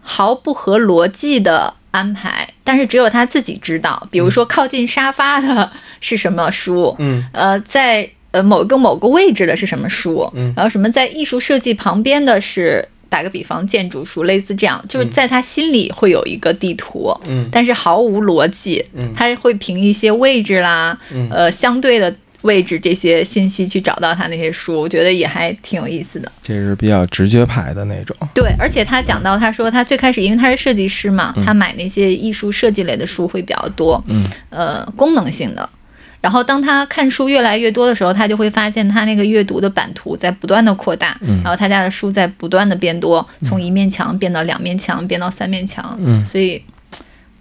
B: 毫不合逻辑的安排，但是只有他自己知道，比如说靠近沙发的。是什么书？
A: 嗯，
B: 呃，在呃某个某个位置的是什么书？
A: 嗯，
B: 然后什么在艺术设计旁边的是打个比方建筑书，类似这样，就是在他心里会有一个地图，
A: 嗯，
B: 但是毫无逻辑，
A: 嗯，
B: 他会凭一些位置啦，呃，相对的位置这些信息去找到他那些书，我觉得也还挺有意思的。
A: 这是比较直觉派的那种。
B: 对，而且他讲到，他说他最开始因为他是设计师嘛，他买那些艺术设计类的书会比较多，
A: 嗯，
B: 呃，功能性的。然后当他看书越来越多的时候，他就会发现他那个阅读的版图在不断的扩大，然后他家的书在不断的变多，从一面墙变到两面墙，变到三面墙，嗯所以。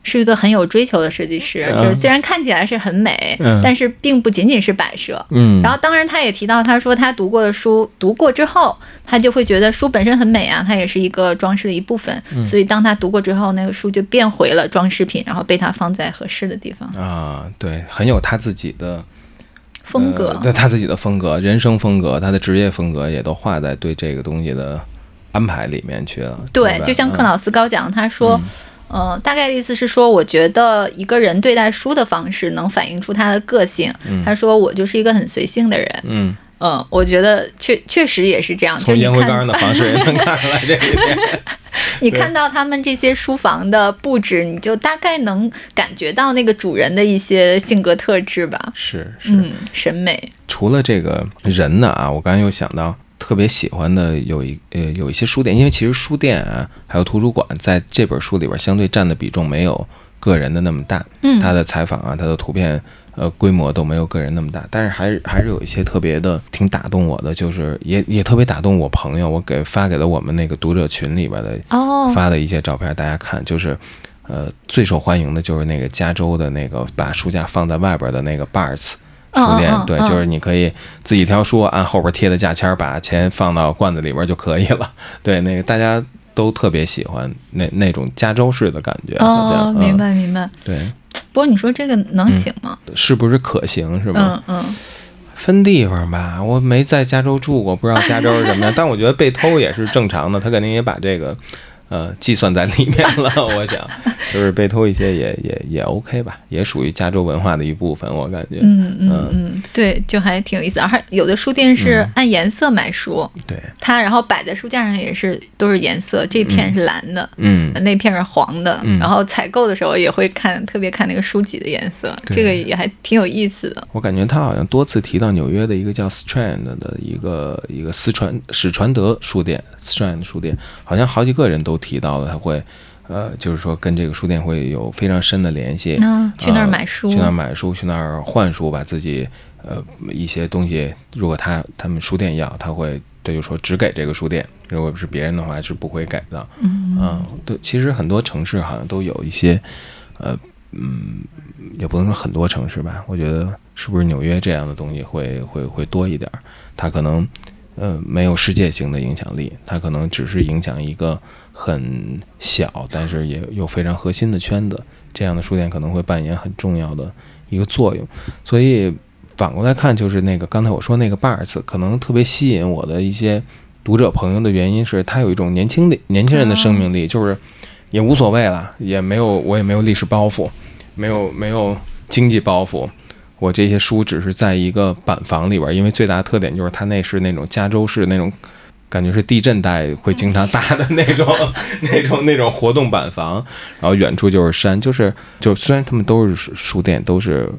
B: 是一个很有追求的设计师，就是虽然看起来是很美，但是并不仅仅是摆设。
A: 嗯，
B: 然后当然他也提到，他说他读过的书，读过之后，他就会觉得书本身很美啊，它也是一个装饰的一部分。所以当他读过之后，那个书就变回了装饰品，然后被他放在合适的地方。
A: 啊，对，很有他自己的
B: 风格，
A: 对他自己的风格、人生风格、他的职业风格也都画在对这个东西的安排里面去了。
B: 对，就像克劳斯高讲，他说。嗯，大概的意思是说，我觉得一个人对待书的方式能反映出他的个性。他说我就是一个很随性的人。
A: 嗯
B: 嗯，我觉得确确实也是这样。
A: 从烟灰缸的方式也 能看出来这一点。
B: 你看到他们这些书房的布置，你就大概能感觉到那个主人的一些性格特质吧？
A: 是是，
B: 嗯，审美。
A: 除了这个人呢啊，我刚才又想到。特别喜欢的有一呃有一些书店，因为其实书店啊还有图书馆在这本书里边相对占的比重没有个人的那么大，
B: 嗯，
A: 他的采访啊，他的图片呃规模都没有个人那么大，但是还是还是有一些特别的挺打动我的，就是也也特别打动我朋友，我给发给了我们那个读者群里边的
B: 哦
A: 发的一些照片，大家看，就是呃最受欢迎的就是那个加州的那个把书架放在外边的那个 Bars。书店对，就是你可以自己挑书，按后边贴的价签，把钱放到罐子里边就可以了。对，那个大家都特别喜欢那那种加州式的感觉。哦，
B: 明白明白。
A: 对，
B: 不过你说这个能行吗？
A: 是不是可行？是
B: 吧？嗯嗯。
A: 分地方吧，我没在加州住过，不知道加州是什么样。但我觉得被偷也是正常的，他肯定也把这个。呃，计算在里面了，我想，就是被偷一些也也也 OK 吧，也属于加州文化的一部分，我感觉。
B: 嗯嗯嗯，对，就还挺有意思。而有的书店是按颜色买书，
A: 对，
B: 它然后摆在书架上也是都是颜色，这片是蓝的，
A: 嗯，
B: 那片是黄的，然后采购的时候也会看，特别看那个书籍的颜色，这个也还挺有意思的。
A: 我感觉他好像多次提到纽约的一个叫 Strand 的一个一个斯传史传德书店，Strand 书店，好像好几个人都。提到了他会，呃，就是说跟这个书店会有非常深的联系。
B: 那去那儿买书，
A: 去那儿买书，去那儿换书，把自己呃一些东西，如果他他们书店要，他会他就说只给这个书店，如果是别人的话是不会给的。
B: 嗯，
A: 对，其实很多城市好像都有一些，呃，嗯，也不能说很多城市吧，我觉得是不是纽约这样的东西会会会多一点儿？它可能呃没有世界性的影响力，它可能只是影响一个很小，但是也有非常核心的圈子。这样的书店可能会扮演很重要的一个作用。所以反过来看，就是那个刚才我说那个 Bars，可能特别吸引我的一些读者朋友的原因是，它有一种年轻的年轻人的生命力，就是也无所谓了，也没有我也没有历史包袱，没有没有经济包袱。我这些书只是在一个板房里边，因为最大的特点就是它那是那种加州式那种，感觉是地震带会经常搭的那种 那种那种活动板房，然后远处就是山，就是就虽然他们都是书店，都是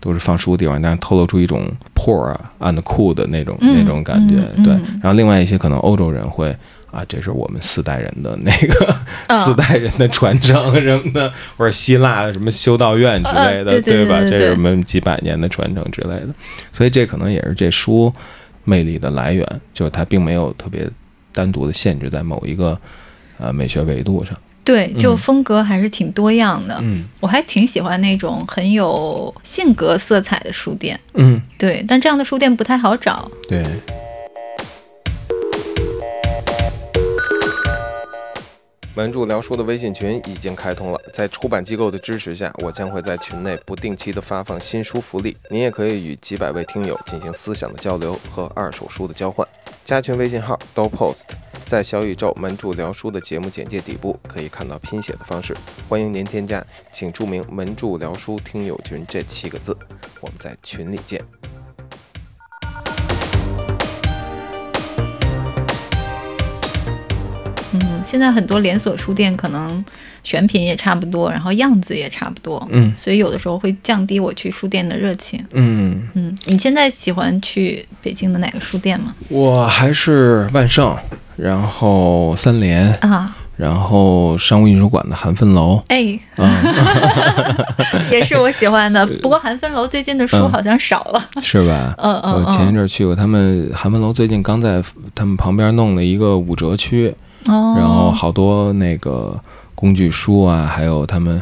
A: 都是放书的地方，但是透露出一种 poor and cool 的那种那种感觉。对，然后另外一些可能欧洲人会。啊，这是我们四代人的那个 四代人的传承什么的，或者希腊什么修道院之类的，
B: 对
A: 吧？这是我们几百年的传承之类的，所以这可能也是这书魅力的来源，就是它并没有特别单独的限制在某一个呃美学维度上。
B: 对，就风格还是挺多样的。
A: 嗯，
B: 我还挺喜欢那种很有性格色彩的书店。
A: 嗯，
B: 对，但这样的书店不太好找。
A: 对。门柱聊书的微信群已经开通了，在出版机构的支持下，我将会在群内不定期的发放新书福利，您也可以与几百位听友进行思想的交流和二手书的交换。加群微信号 dopost，在小宇宙门柱聊书的节目简介底部可以看到拼写的方式，欢迎您添加，请注明“门柱聊书听友群”这七个字，我们在群里见。
B: 现在很多连锁书店可能选品也差不多，然后样子也差不多，
A: 嗯，
B: 所以有的时候会降低我去书店的热情。
A: 嗯
B: 嗯，你现在喜欢去北京的哪个书店吗？
A: 我还是万盛，然后三联
B: 啊，
A: 然后商务印书馆的韩芬楼，
B: 哎，也是我喜欢的。不过韩芬楼最近的书好像少了，
A: 是吧？
B: 嗯嗯，
A: 我前一阵去过，他们韩芬楼最近刚在他们旁边弄了一个五折区。然后好多那个工具书啊，还有他们，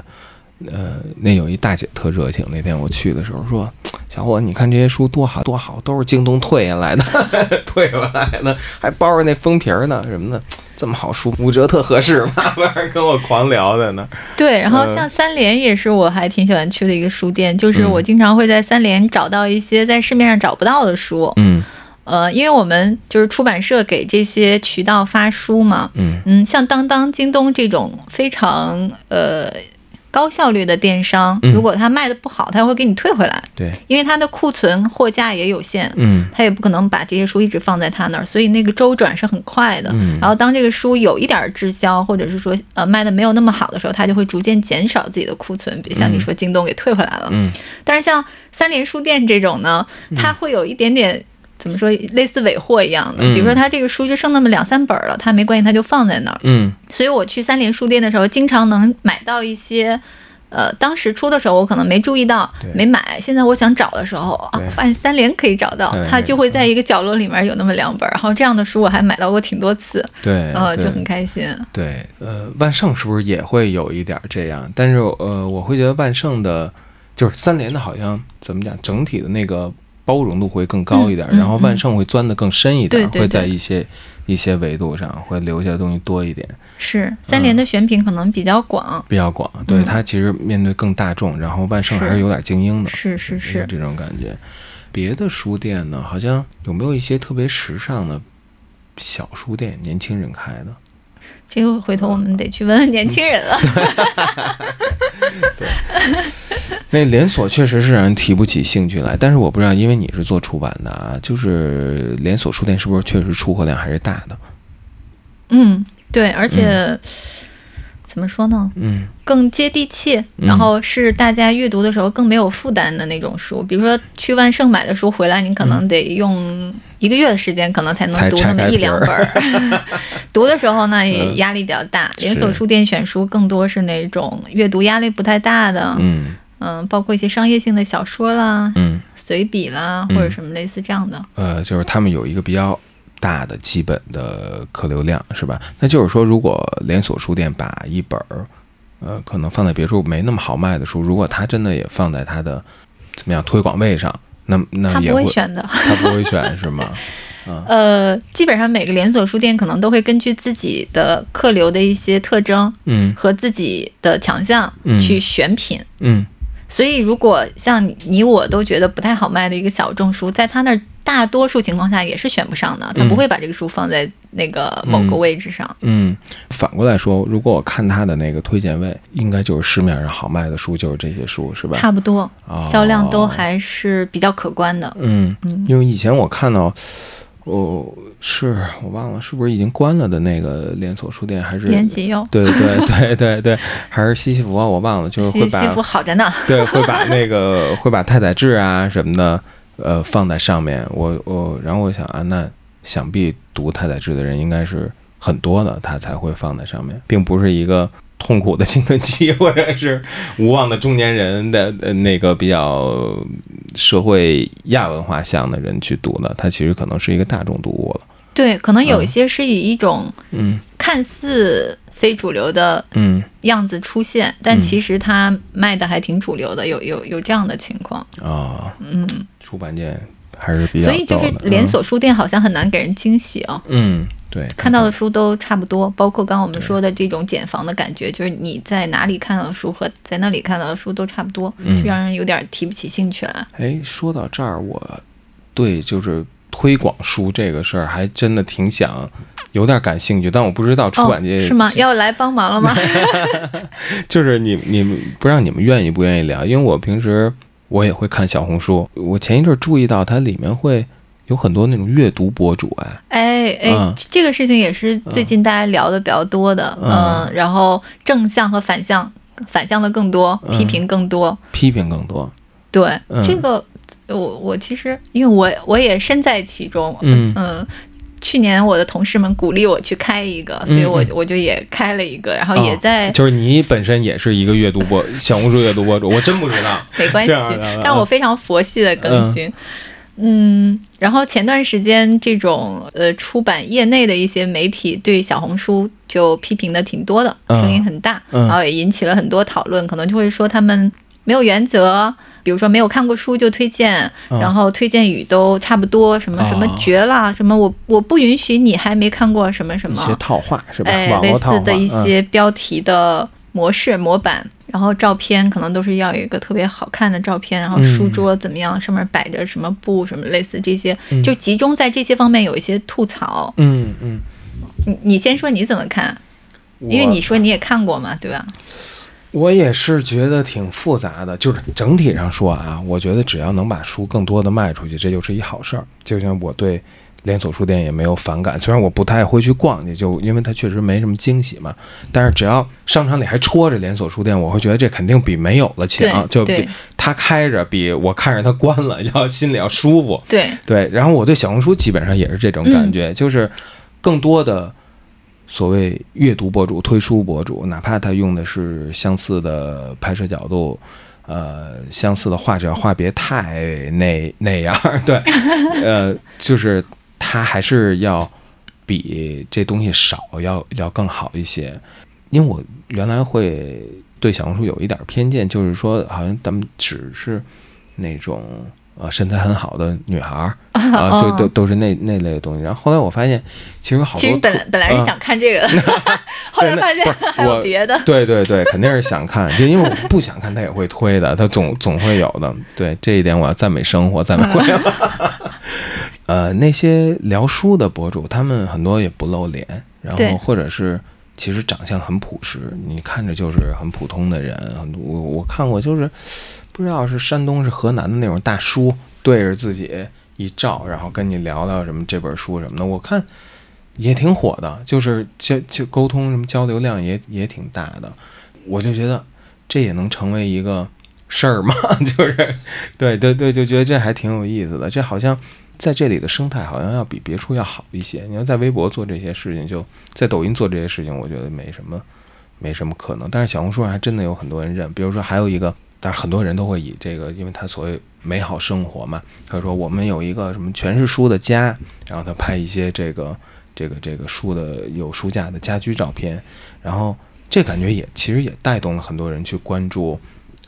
A: 呃，那有一大姐特热情。那天我去的时候说：“小伙，你看这些书多好多好，都是京东退下来的，退回来的，还包着那封皮呢，什么的，这么好书，五折特合适。”慢慢跟我狂聊在那。
B: 对，然后像三联也是我还挺喜欢去的一个书店，就是我经常会在三联找到一些在市面上找不到的书。
A: 嗯。
B: 呃，因为我们就是出版社给这些渠道发书嘛，
A: 嗯
B: 嗯，像当当、京东这种非常呃高效率的电商，如果它卖的不好，他会给你退回来。
A: 对，
B: 因为它的库存货架也有限，
A: 嗯，
B: 他也不可能把这些书一直放在他那儿，所以那个周转是很快的。
A: 嗯，
B: 然后当这个书有一点滞销，或者是说呃卖的没有那么好的时候，他就会逐渐减少自己的库存，比如像你说京东给退回来了。
A: 嗯，
B: 但是像三联书店这种呢，它会有一点点。怎么说，类似尾货一样的，比如说他这个书就剩那么两三本了，他没关系，他就放在那儿。
A: 嗯，
B: 所以我去三联书店的时候，经常能买到一些，呃，当时出的时候我可能没注意到，没买。现在我想找的时候啊，发现三联可以找到，它就会在一个角落里面有那么两本，然后这样的书我还买到过挺多次。
A: 对，
B: 呃，就很开心。
A: 对，呃，万盛是不是也会有一点这样？但是呃，我会觉得万盛的，就是三联的，好像怎么讲，整体的那个。包容度会更高一点，然后万盛会钻得更深一点，会在一些一些维度上会留下的东西多一点。
B: 是三联的选品可能比较广，
A: 比较广，对它其实面对更大众，然后万盛还是有点精英的，
B: 是是是
A: 这种感觉。别的书店呢，好像有没有一些特别时尚的小书店，年轻人开的？
B: 这个回头我们得去问问年轻人了。
A: 对，那连锁确实是让人提不起兴趣来。但是我不知道，因为你是做出版的啊，就是连锁书店是不是确实出货量还是大的？
B: 嗯，对，而且。怎么说呢？
A: 嗯
B: 更接地气，
A: 嗯
B: 然后是大家阅读的时候更没有负担的那种书。比如说去万盛买的书回来，你可能得用一个月的时间，可能才能读那么一两本儿。读的时候呢，也
A: 嗯
B: 压力比较大。连锁书店选书更多是那种阅读压力不太大的，
A: 嗯
B: 嗯，包括一些商业性的小说啦、
A: 嗯，
B: 随笔啦，或者什么类似这样的。
A: 呃，就是他们有一个比较大的基本的客流量，是吧？那就是说，如果连锁书店把一本儿，呃，可能放在别处没那么好卖的书，如果他真的也放在他的怎么样推广位上，那那
B: 他
A: 也会
B: 不会选的，
A: 他不会选是吗？
B: 呃，基本上每个连锁书店可能都会根据自己的客流的一些特征
A: 嗯
B: 和自己的强项
A: 嗯
B: 去选品。
A: 嗯
B: 所以，如果像你你我都觉得不太好卖的一个小众书，在他那儿大多数情况下也是选不上的，他
A: 嗯
B: 不会把这个书放在那个某个位置上。
A: 嗯，反过来说，如果我看他的那个推荐位，应该就是市面上好卖的书就是这些书，是吧？
B: 差不多，
A: 哦
B: 销量都还是比较可观的。
A: 嗯，因为以前我看到，哦，是我忘了是不是已经关了的那个连锁书店，还是
B: 延吉哟，
A: 对对对对对，还是西西弗啊，我忘了，就是会把
B: 西西弗好着呢。
A: 对会把那个会把太宰治啊什么的，呃，放在上面。我我然后我想啊，那想必读太宰治的人应该是很多的，他才会放在上面，并不是一个。痛苦的青春期，或者是无望的中年人的 那个比较社会亚文化向的人去读的，他其实可能是一个大众读物了。
B: 对，可能有一些是以一种
A: 嗯。
B: 看似非主流的
A: 嗯。
B: 样子出现，但
A: 嗯。
B: 其实它卖的还挺主流的，有有有这样的情况。
A: 啊，
B: 嗯，
A: 出版界还是比较
B: 所以就是连锁书店好像很难给人惊喜哦。
A: 嗯，对，
B: 看到的书都差不多，包括刚刚我们说的这种简房的感觉，就是你在哪里看到的书和在那里看到的书都差不多，
A: 嗯。
B: 就让人有点提不起兴趣来。
A: 哎，说到这儿，我对就是推广书这个事儿还真的挺想有点感兴趣，但我不知道出版界、
B: 哦、是吗？要来帮忙了吗？
A: 就是你你们不知道你们愿意不愿意聊，因为我平时我也会看小红书，我前一阵儿注意到它里面会有很多那种阅读博主，哎，
B: 哎哎，
A: 嗯。
B: 这个事情也是最近大家聊的比较多的，
A: 嗯。
B: 嗯，然后正向和反向，反向的更多，
A: 嗯。
B: 批评更多，
A: 批评更多，
B: 对、
A: 嗯。
B: 这个，我我其实因为我我也身在其中，
A: 嗯。
B: 去年我的同事们鼓励我去开一个，所以我
A: 嗯。
B: 我就也开了一个，然后也在、
A: 就是你本身也是一个阅读博小红书阅读博主，我真不知道，
B: 没关系但我非常佛系的更新。嗯，然后前段时间这种呃出版业内的一些媒体对小红书就批评的挺多的，
A: 嗯
B: 声音很大，
A: 嗯。
B: 然后也引起了很多讨论，可能就会说他们没有原则，比如说没有看过书就推荐，
A: 嗯
B: 然后推荐语都差不多，什么什么
A: 哦
B: 绝了，什么我我不允许你还没看过什么什么，
A: 一些套话是吧？
B: 哎，类似的一
A: 嗯
B: 些标题的模式、模板，然后照片可能都是要有一个特别好看的照片，然后书桌怎么样，上面摆着什么布，什么类似这些，就集中在这些方面有一些吐槽。
A: 嗯嗯，
B: 你你先说你怎么看？因为你说你也看过嘛，对吧？
A: 我也是觉得挺复杂的，就是整体上说啊，我觉得只要能把书更多的卖出去，这就是一好事儿。就像我对连锁书店也没有反感，虽然我不太会去逛去，就因为它确实没什么惊喜嘛。但是只要商场里还戳着连锁书店，我会觉得这肯定比没有了强，就比它开着比我看着它关了要心里要舒服。
B: 对，
A: 对，然后我对小红书基本上也是这种感觉，就是更多的所谓阅读博主、推书博主，哪怕他用的是相似的拍摄角度，呃，相似的画，质画别太那那样，对，呃，就是他还是要比这东西少要要更好一些，因为我原来会对小红书有一点偏见，就是说好像咱们只是那种。呃，身材很好的女孩儿 啊，都都都是那那类的东西。然后后来我发现，其实有好多
B: 其实本本来是
A: 嗯
B: 想看这个，后来发现 还有
A: 我
B: 别的。
A: 对对对，肯定是想看，就因为我不想看，他也会推的，他总总会有的。对这一点，我要赞美生活，赞美。呃，那些聊书的博主，他们很多也不露脸，然后或者是其实长相很朴实，你看着就是很普通的人。我我看过，就是不知道是山东是河南的那种大叔，对着自己一照，然后跟你聊聊什么这本书什么的。我看也挺火的，就是交就沟通什么交流量也也挺大的，我就觉得这也能成为一个事儿嘛，就是对对对，就觉得这还挺有意思的。这好像在这里的生态好像要比别处要好一些。你要在微博做这些事情，就在抖音做这些事情，我觉得没什么没什么可能。但是小红书上还真的有很多人认，比如说还有一个，但是很多人都会以这个，因为他所谓美好生活嘛，他说我们有一个什么全是书的家，然后他拍一些这个。这个这个书的有书架的家居照片，然后这感觉也其实也带动了很多人去关注，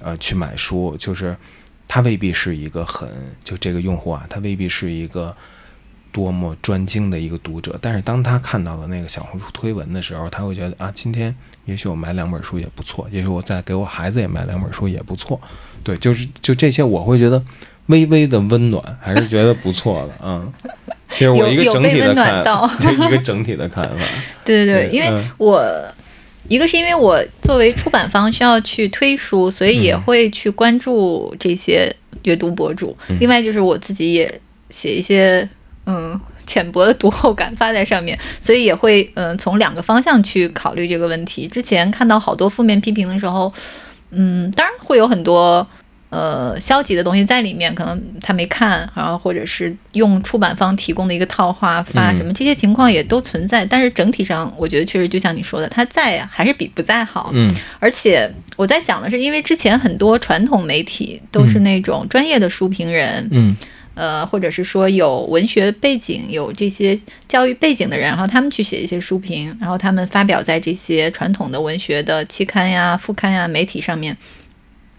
A: 呃，去买书。就是他未必是一个很就这个用户啊，他未必是一个多么专精的一个读者，但是当他看到了那个小红书推文的时候，他会觉得啊，今天也许我买两本书也不错，也许我再给我孩子也买两本书也不错。对，就是就这些，我会觉得微微的温暖，还是觉得不错的，嗯。就是我一个整体的看，就一个整体的看法。
B: 对对对，因为我一个是因为我作为出版方需要去推书，所以也会去关注这些阅读博主。另外就是我自己也写一些嗯浅薄的读后感发在上面，所以也会嗯从两个方向去考虑这个问题。之前看到好多负面批评的时候，嗯，当然会有很多。呃，消极的东西在里面，可能他没看，然后或者是用出版方提供的一个套话发什么，这些情况也都存在。但是整体上，我觉得确实就像你说的，他在还是比不在好。
A: 嗯。
B: 而且我在想的是，因为之前很多传统媒体都是那种专业的书评人，
A: 嗯，
B: 呃，或者是说有文学背景、有这些教育背景的人，然后他们去写一些书评，然后他们发表在这些传统的文学的期刊呀、副刊呀、媒体上面。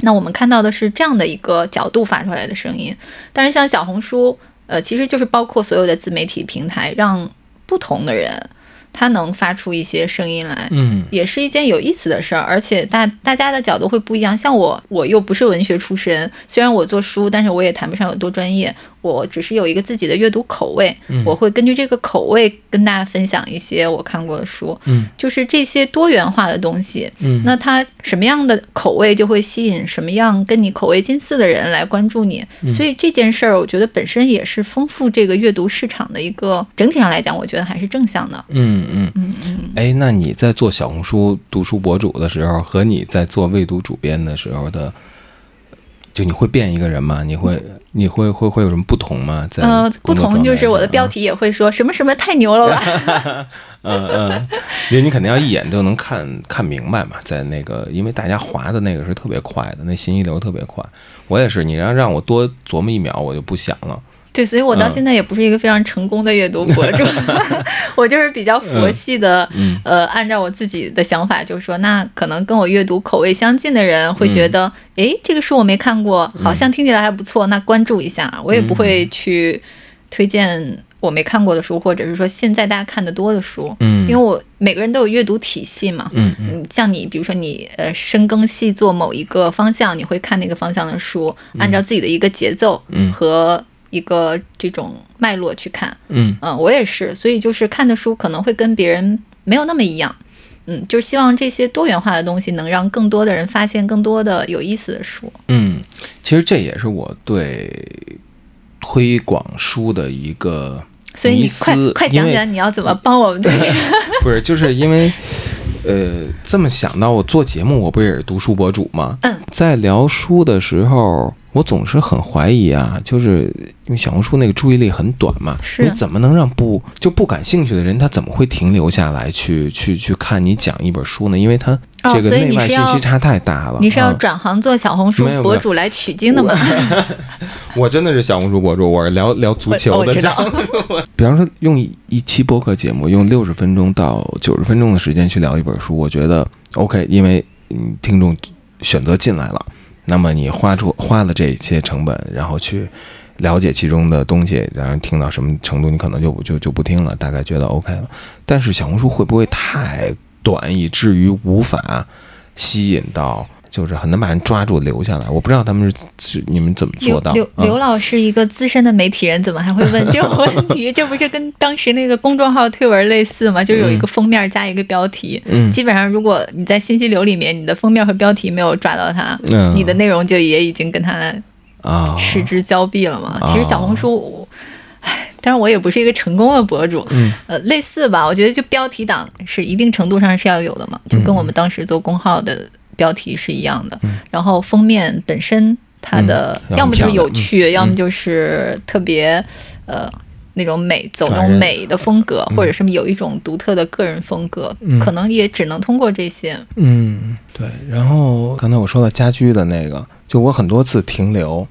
B: 那我们看到的是这样的一个角度发出来的声音，但是像小红书，呃，其实就是包括所有的自媒体平台，让不同的人他能发出一些声音来，
A: 嗯，
B: 也是一件有意思的事儿，而且大大家的角度会不一样。像我，我又不是文学出身，虽然我做书，但是我也谈不上有多专业。我只是有一个自己的阅读口味，我会根据这个口味跟大家分享一些我看过的书，
A: 嗯，
B: 就是这些多元化的东西，
A: 嗯，
B: 那它什么样的口味就会吸引什么样跟你口味近似的人来关注你，所以这件事儿我觉得本身也是丰富这个阅读市场的一个整体上来讲，我觉得还是正向的，
A: 嗯。嗯嗯嗯，哎，那你在做小红书读书博主的时候，和你在做未读主编的时候的。就你会变一个人吗？你会你会会会有什么不同吗？在
B: 呃，不同就是我的标题也会说什么什么太牛了吧？
A: 嗯嗯，因为你肯定要一眼就能看看明白嘛，在那个因为大家划的那个是特别快的，那信息流特别快。我也是，你要让我多琢磨一秒，我就不想了。
B: 对，所以我到现在也不是一个非常成功的阅读博主 我就是比较佛系的，呃，按照我自己的想法，就是说，那可能跟我阅读口味相近的人会觉得，哎，这个书我没看过，好像听起来还不错，那关注一下。我也不会去推荐我没看过的书，或者是说现在大家看的多的书，
A: 嗯，
B: 因为我每个人都有阅读体系嘛，
A: 嗯嗯，
B: 像你，比如说你呃深耕细作某一个方向，你会看那个方向的书，按照自己的一个节奏和。一个这种脉络去看，
A: 嗯
B: 嗯，我也是，所以就是看的书可能会跟别人没有那么一样，嗯，就希望这些多元化的东西能让更多的人发现更多的有意思的书。
A: 嗯，其实这也是我对推广书的一个
B: 所以你快快讲讲你要怎么帮我们推？
A: 不是，就是因为呃，这么想到我做节目，我不也是读书博主吗？
B: 嗯，
A: 在聊书的时候。我总是很怀疑啊，就是因为小红书那个注意力很短嘛，你怎么能让不就不感兴趣的人他怎么会停留下来去去去看你讲一本书呢？因为他这个内外信息差太大了。
B: 你是要转行做小红书博主来取经的吗？
A: 我真的是小红书博主，我是聊聊足球的。比方说，用一期播客节目，用六十分钟到九十分钟的时间去聊一本书，我觉得 OK，因为嗯，听众选择进来了。那么你花出花了这些成本，然后去了解其中的东西，然后听到什么程度，你可能就就就不听了，大概觉得 OK 了。但是小红书会不会太短，以至于无法吸引到？就是很难把人抓住留下来，我不知道他们是是你们怎么做到。
B: 刘刘老师一个资深的媒体人，怎么还会问这种问题？这不是跟当时那个公众号推文类似吗？就有一个封面加一个标题，基本上如果你在信息流里面，你的封面和标题没有抓到他，你的内容就也已经跟他
A: 啊
B: 失之交臂了嘛。其实小红书，唉，但是我也不是一个成功的博主，
A: 嗯
B: 呃，类似吧。我觉得就标题党是一定程度上是要有的嘛，就跟我们当时做公号的标题是一样的。然后封面本身它的
A: 嗯
B: 要么就是有趣，要么就是特别呃。那种美，走那种美的风格，或者是有一种独特的个人风格，
A: 嗯
B: 可能也只能通过这些。
A: 嗯，对。然后刚才我说到家居的那个，就我很多次停留，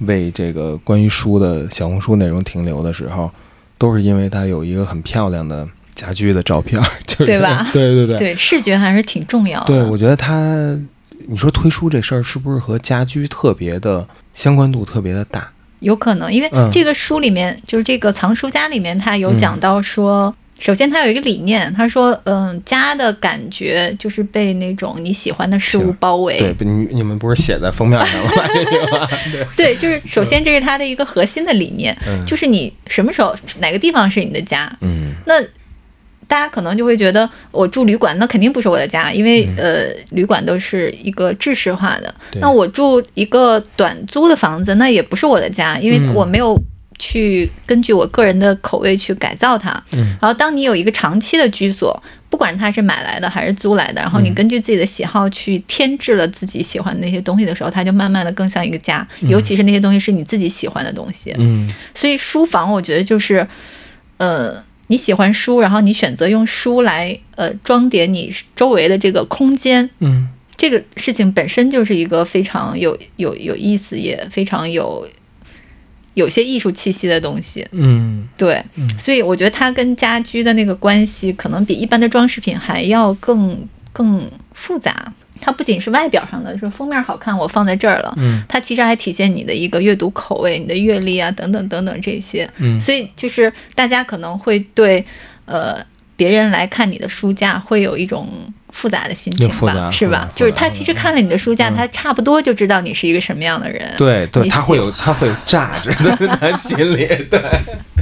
A: 为这个关于书的小红书内容停留的时候，都是因为它有一个很漂亮的家居的照片儿，就是
B: 对吧
A: 对对对。
B: 对，视觉还是挺重要的。
A: 对，我觉得它，你说推书这事儿是不是和家居特别的相关度特别的大？
B: 有可能，因为
A: 嗯
B: 这个书里面，就是这个藏书家里面，他有讲到说，首先他有一个理念，他说，嗯，家的感觉就是被那种你喜欢的事物包围。
A: 对，你你们不是写在封面上了吗？对，
B: 就是首先这是他的一个核心的理念，
A: 嗯
B: 就是你什么时候哪个地方是你的家，
A: 嗯
B: 那。大家可能就会觉得我住旅馆，那肯定不是我的家，因为、呃，旅馆都是一个制式化的。那我住一个短租的房子，那也不是我的家，因为
A: 嗯
B: 我没有去根据我个人的口味去改造它。
A: 嗯
B: 然后，当你有一个长期的居所，不管它是买来的还是租来的，然后你
A: 嗯
B: 根据自己的喜好去添置了自己喜欢的那些东西的时候，它就慢慢的更像一个家。尤其是那些东西是你自己喜欢的东西。
A: 嗯
B: 所以书房，我觉得就是，呃，你喜欢书，然后你选择用书来呃装点你周围的这个空间，
A: 嗯。
B: 这个事情本身就是一个非常有有有意思，也非常有有些艺术气息的东西。
A: 嗯。
B: 对，所以我觉得它跟家居的那个关系，可能比一般的装饰品还要更更复杂。它不仅是外表上的，说封面好看，我放在这儿了，
A: 嗯
B: 它其实还体现你的一个阅读口味、你的阅历啊，等等等等这些。
A: 嗯
B: 所以就是大家可能会对呃别人来看你的书架会有一种复杂的心情吧，是吧？就是他其实看了你的书架，他差不多就知道你是一个什么样的人。
A: 对对，他会有他会有价值的，他心里，对，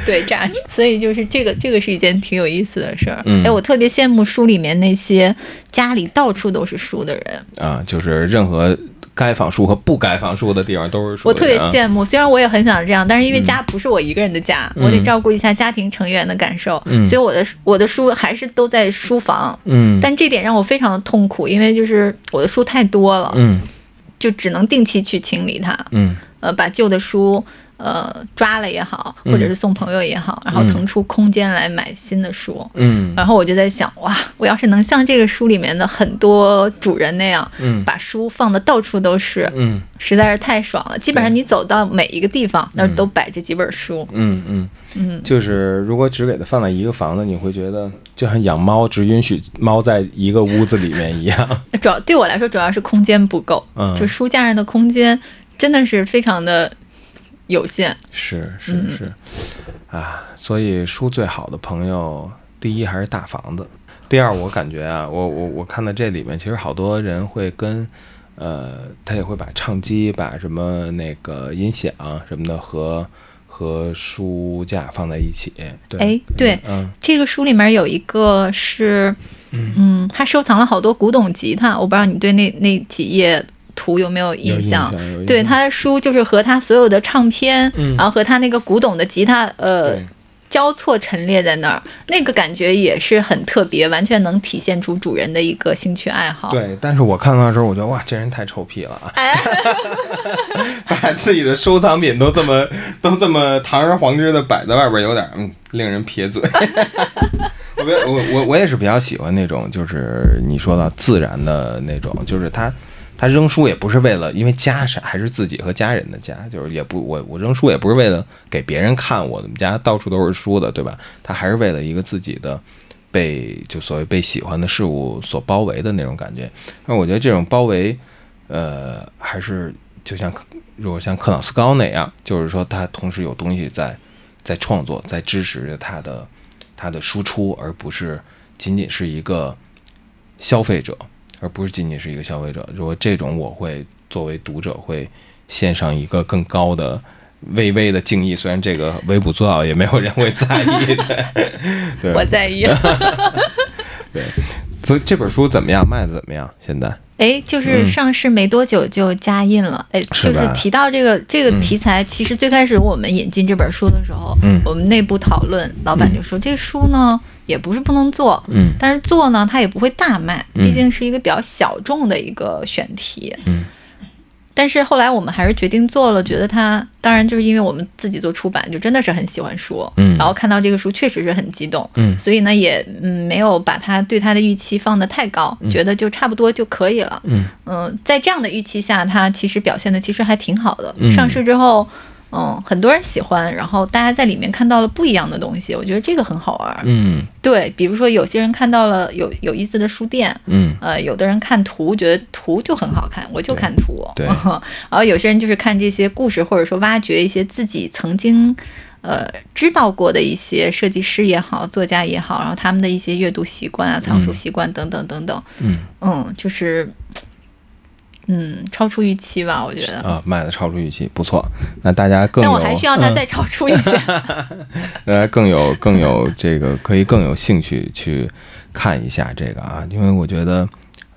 B: 对价值，所以就是这个，这个是一件挺有意思的事儿。
A: 嗯
B: 哎，我特别羡慕书里面那些家里到处都是书的人，
A: 啊，就是任何该放书和不该放书的地方都是书
B: 我特别羡慕。虽然我也很想这样，但是因为家不是我一个人的家，我得照顾一下家庭成员的感受，
A: 嗯
B: 所以我的我的书还是都在书房。
A: 嗯
B: 但这点让我非常的痛苦，因为就是我的书太多了，
A: 嗯
B: 就只能定期去清理它。
A: 嗯
B: 呃，把旧的书呃抓了也好，或者是送朋友也好，然后腾出空间来买新的书。
A: 嗯
B: 然后我就在想，哇，我要是能像这个书里面的很多主人那样，
A: 嗯
B: 把书放的到处都是，
A: 嗯
B: 实在是太爽了。基本上你走到每一个地方，那儿都摆着几本书。
A: 嗯嗯
B: 嗯，
A: 就是如果只给它放在一个房子，你会觉得就像养猫只允许猫在一个屋子里面一样。
B: 主要对我来说，主要是空间不够，
A: 嗯
B: 就书架上的空间真的是非常的有限。
A: 是是
B: 嗯
A: 是，啊，所以书最好的朋友，第一还是大房子，第二我感觉啊，我我我看到这里面其实好多人会跟，呃，他也会把唱机、把什么那个音响什么的和和书架放在一起。对，
B: 哎对
A: 嗯
B: 这个书里面有一个是，嗯，他收藏了好多古董吉他，我不知道你对那那几页图有没有
A: 有印
B: 象？对，他的书就是和他所有的唱片，
A: 嗯
B: 然后和他那个古董的吉他，呃，交错陈列在那儿，那个感觉也是很特别，完全能体现出主人的一个兴趣爱好。
A: 对，但是我看到的时候，我觉得哇，这人太臭屁了啊！
B: 哎，
A: 把自己的收藏品都这么都这么堂而皇之的摆在外边，有点嗯令人撇嘴。我别我我我也是比较喜欢那种，就是你说的自然的那种，就是他他扔书也不是为了，因为家是还是自己和家人的家，就是也不我我扔书也不是为了给别人看，我们家到处都是书的，对吧？他还是为了一个自己的。被就所谓被喜欢的事物所包围的那种感觉，那我觉得这种包围，呃，还是就像如果像克朗斯高那样，就是说他同时有东西在在创作，在支持着他的他的输出，而不是仅仅是一个消费者，而不是仅仅是一个消费者。如果这种，我会作为读者会献上一个更高的。微微的敬意，虽然这个微不足道，也没有人会在意的。对，
B: 我在意。
A: 所以这本书怎么样？卖的怎么样？现在？
B: 哎，就是上市没多久就加印了。哎，就是提到这个这个题材，其实最开始我们引进这本书的时候，
A: 嗯，
B: 我们内部讨论，老板就说这书呢也不是不能做，
A: 嗯，
B: 但是做呢它也不会大卖，毕竟是一个比较小众的一个选题，
A: 嗯。
B: 但是后来我们还是决定做了，觉得他当然就是因为我们自己做出版，就真的是很喜欢书，
A: 嗯，
B: 然后看到这个书确实是很激动，
A: 嗯，
B: 所以呢也嗯没有把他对他的预期放得太高，觉得就差不多就可以了，
A: 嗯。
B: 嗯，在这样的预期下，他其实表现的其实还挺好的，
A: 嗯。
B: 上市之后。嗯，很多人喜欢，然后大家在里面看到了不一样的东西，我觉得这个很好玩。
A: 嗯，
B: 对，比如说有些人看到了有有意思的书店，
A: 嗯，
B: 呃，有的人看图觉得图就很好看，我就看图。
A: 对，
B: 然后有些人就是看这些故事，或者说挖掘一些自己曾经呃知道过的一些设计师也好，作家也好，然后他们的一些阅读习惯啊、藏书习惯等等等等。
A: 嗯
B: 嗯，就是。嗯，超出预期吧，我觉得
A: 啊，卖的超出预期，不错。那大家更，
B: 但我还需要它再超出一些，
A: 大家更有更有这个可以更有兴趣去看一下这个啊，因为我觉得，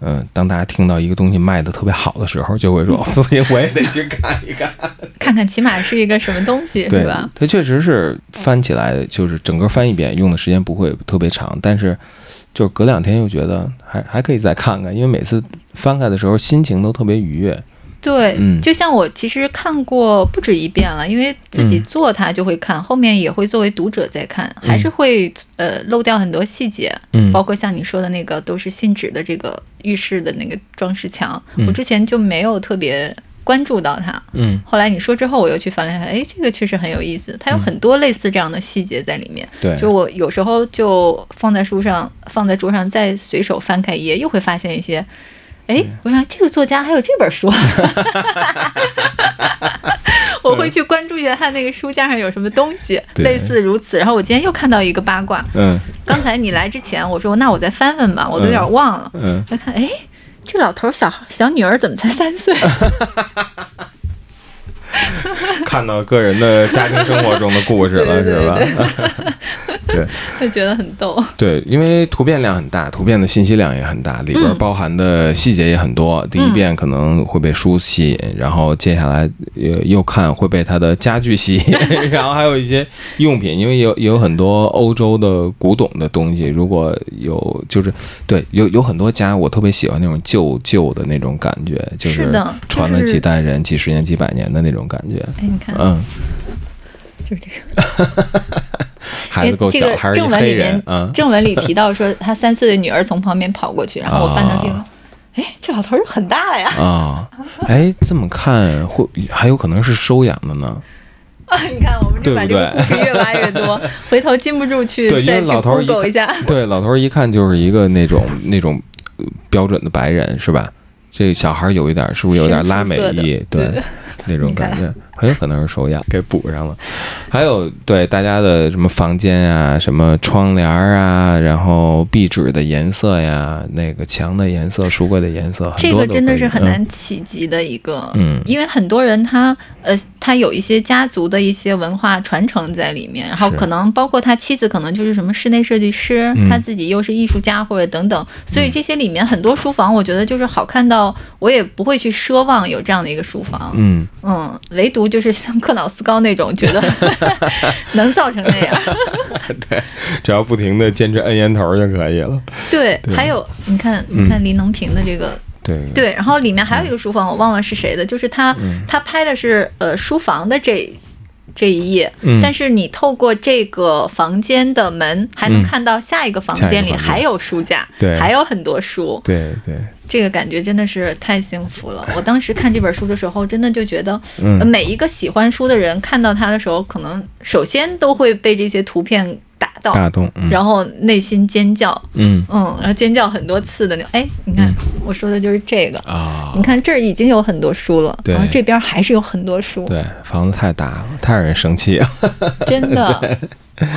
A: 嗯，当大家听到一个东西卖的特别好的时候，就会说不行，我也得去看一看，
B: 看看起码是一个什么东西，对吧？
A: 它确实是翻起来，就是整个翻一遍用的时间不会特别长，但是。就隔两天又觉得还还可以再看看，因为每次翻开的时候心情都特别愉悦。
B: 对，
A: 嗯，
B: 就像我其实看过不止一遍了，因为自己做它就会看，后面也会作为读者在看，还是会呃漏掉很多细节，
A: 嗯，
B: 包括像你说的那个都是信纸的这个浴室的那个装饰墙，我之前就没有特别。关注到它，
A: 嗯，
B: 后来你说之后，我又去翻了一下，哎，这个确实很有意思，它有很多类似这样的细节在里面。
A: 对，
B: 就我有时候就放在书上，放在桌上，再随手翻开一页，又会发现一些，哎，我想这个作家还有这本书，我会去关注一下他那个书架上有什么东西，类似如此。然后我今天又看到一个八卦，
A: 嗯，
B: 刚才你来之前，我说那我再翻翻吧，我都有点忘了，
A: 嗯，
B: 再看，哎。这老头小小女儿怎么才三岁？
A: 看到个人的家庭生活中的故事了，是吧？对，
B: 会觉得很逗。
A: 对，因为图片量很大，图片的信息量也很大，里边包含的细节也很多。第一遍可能会被书吸引，然后接下来又又看会被它的家具吸引，然后还有一些用品，因为有有很多欧洲的古董的东西。如果有就是对有有很多家，我特别喜欢那种旧旧的那种感觉，就是传了几代人、几十年、几百年的那种感觉。
B: 哎，你看，
A: 嗯，
B: 就是这个。
A: 孩子够小，还是
B: 正文里面，
A: 嗯，
B: 正文里提到说他三岁的女儿从旁边跑过去，然后我翻到这个，哎，这老头儿很大呀。
A: 啊，哎，这么看会还有可能是收养的呢。
B: 啊，你看我们就把这个故事越挖越多，回头禁不住去再去 Google 一下。
A: 对，老头一看就是一个那种那种标准的白人，是吧？这小孩有一点，是不是有点拉美裔？对，那种感觉。很有可能是手痒。给补上了，还有对大家的什么房间啊，什么窗帘啊，然后壁纸的颜色呀，那个墙的颜色、书柜的颜色，
B: 这个真的是很难企及的一个，
A: 嗯，
B: 因为很多人他呃他有一些家族的一些文化传承在里面，然后可能包括他妻子可能就是什么室内设计师，他自己又是艺术家或者等等，所以这些里面很多书房，我觉得就是好看到我也不会去奢望有这样的一个书房，
A: 嗯。
B: 嗯，唯独。就是像克瑙斯高那种，觉得 能造成那样。
A: 对，只要不停的坚持摁烟头就可以了。
B: 对，还有你看，你看林能平的这个，
A: 对
B: 对，然后里面还有一个书房，我忘了是谁的，就是他他拍的是呃书房的这这一页，但是你透过这个房间的门，还能看到下一个房间里还有书架，
A: 对，
B: 还有很多书，
A: 对对。
B: 这个感觉真的是太幸福了。我当时看这本书的时候，真的就觉得，每一个喜欢书的人看到它的时候，可能首先都会被这些图片打到，
A: 打动，
B: 然后内心尖叫，
A: 嗯
B: 嗯，然后尖叫很多次的那种。哎，你看，我说的就是这个
A: 啊。
B: 你看这儿已经有很多书了，然后这边还是有很多书。
A: 对，房子太大了，太让人生气了，
B: 真的。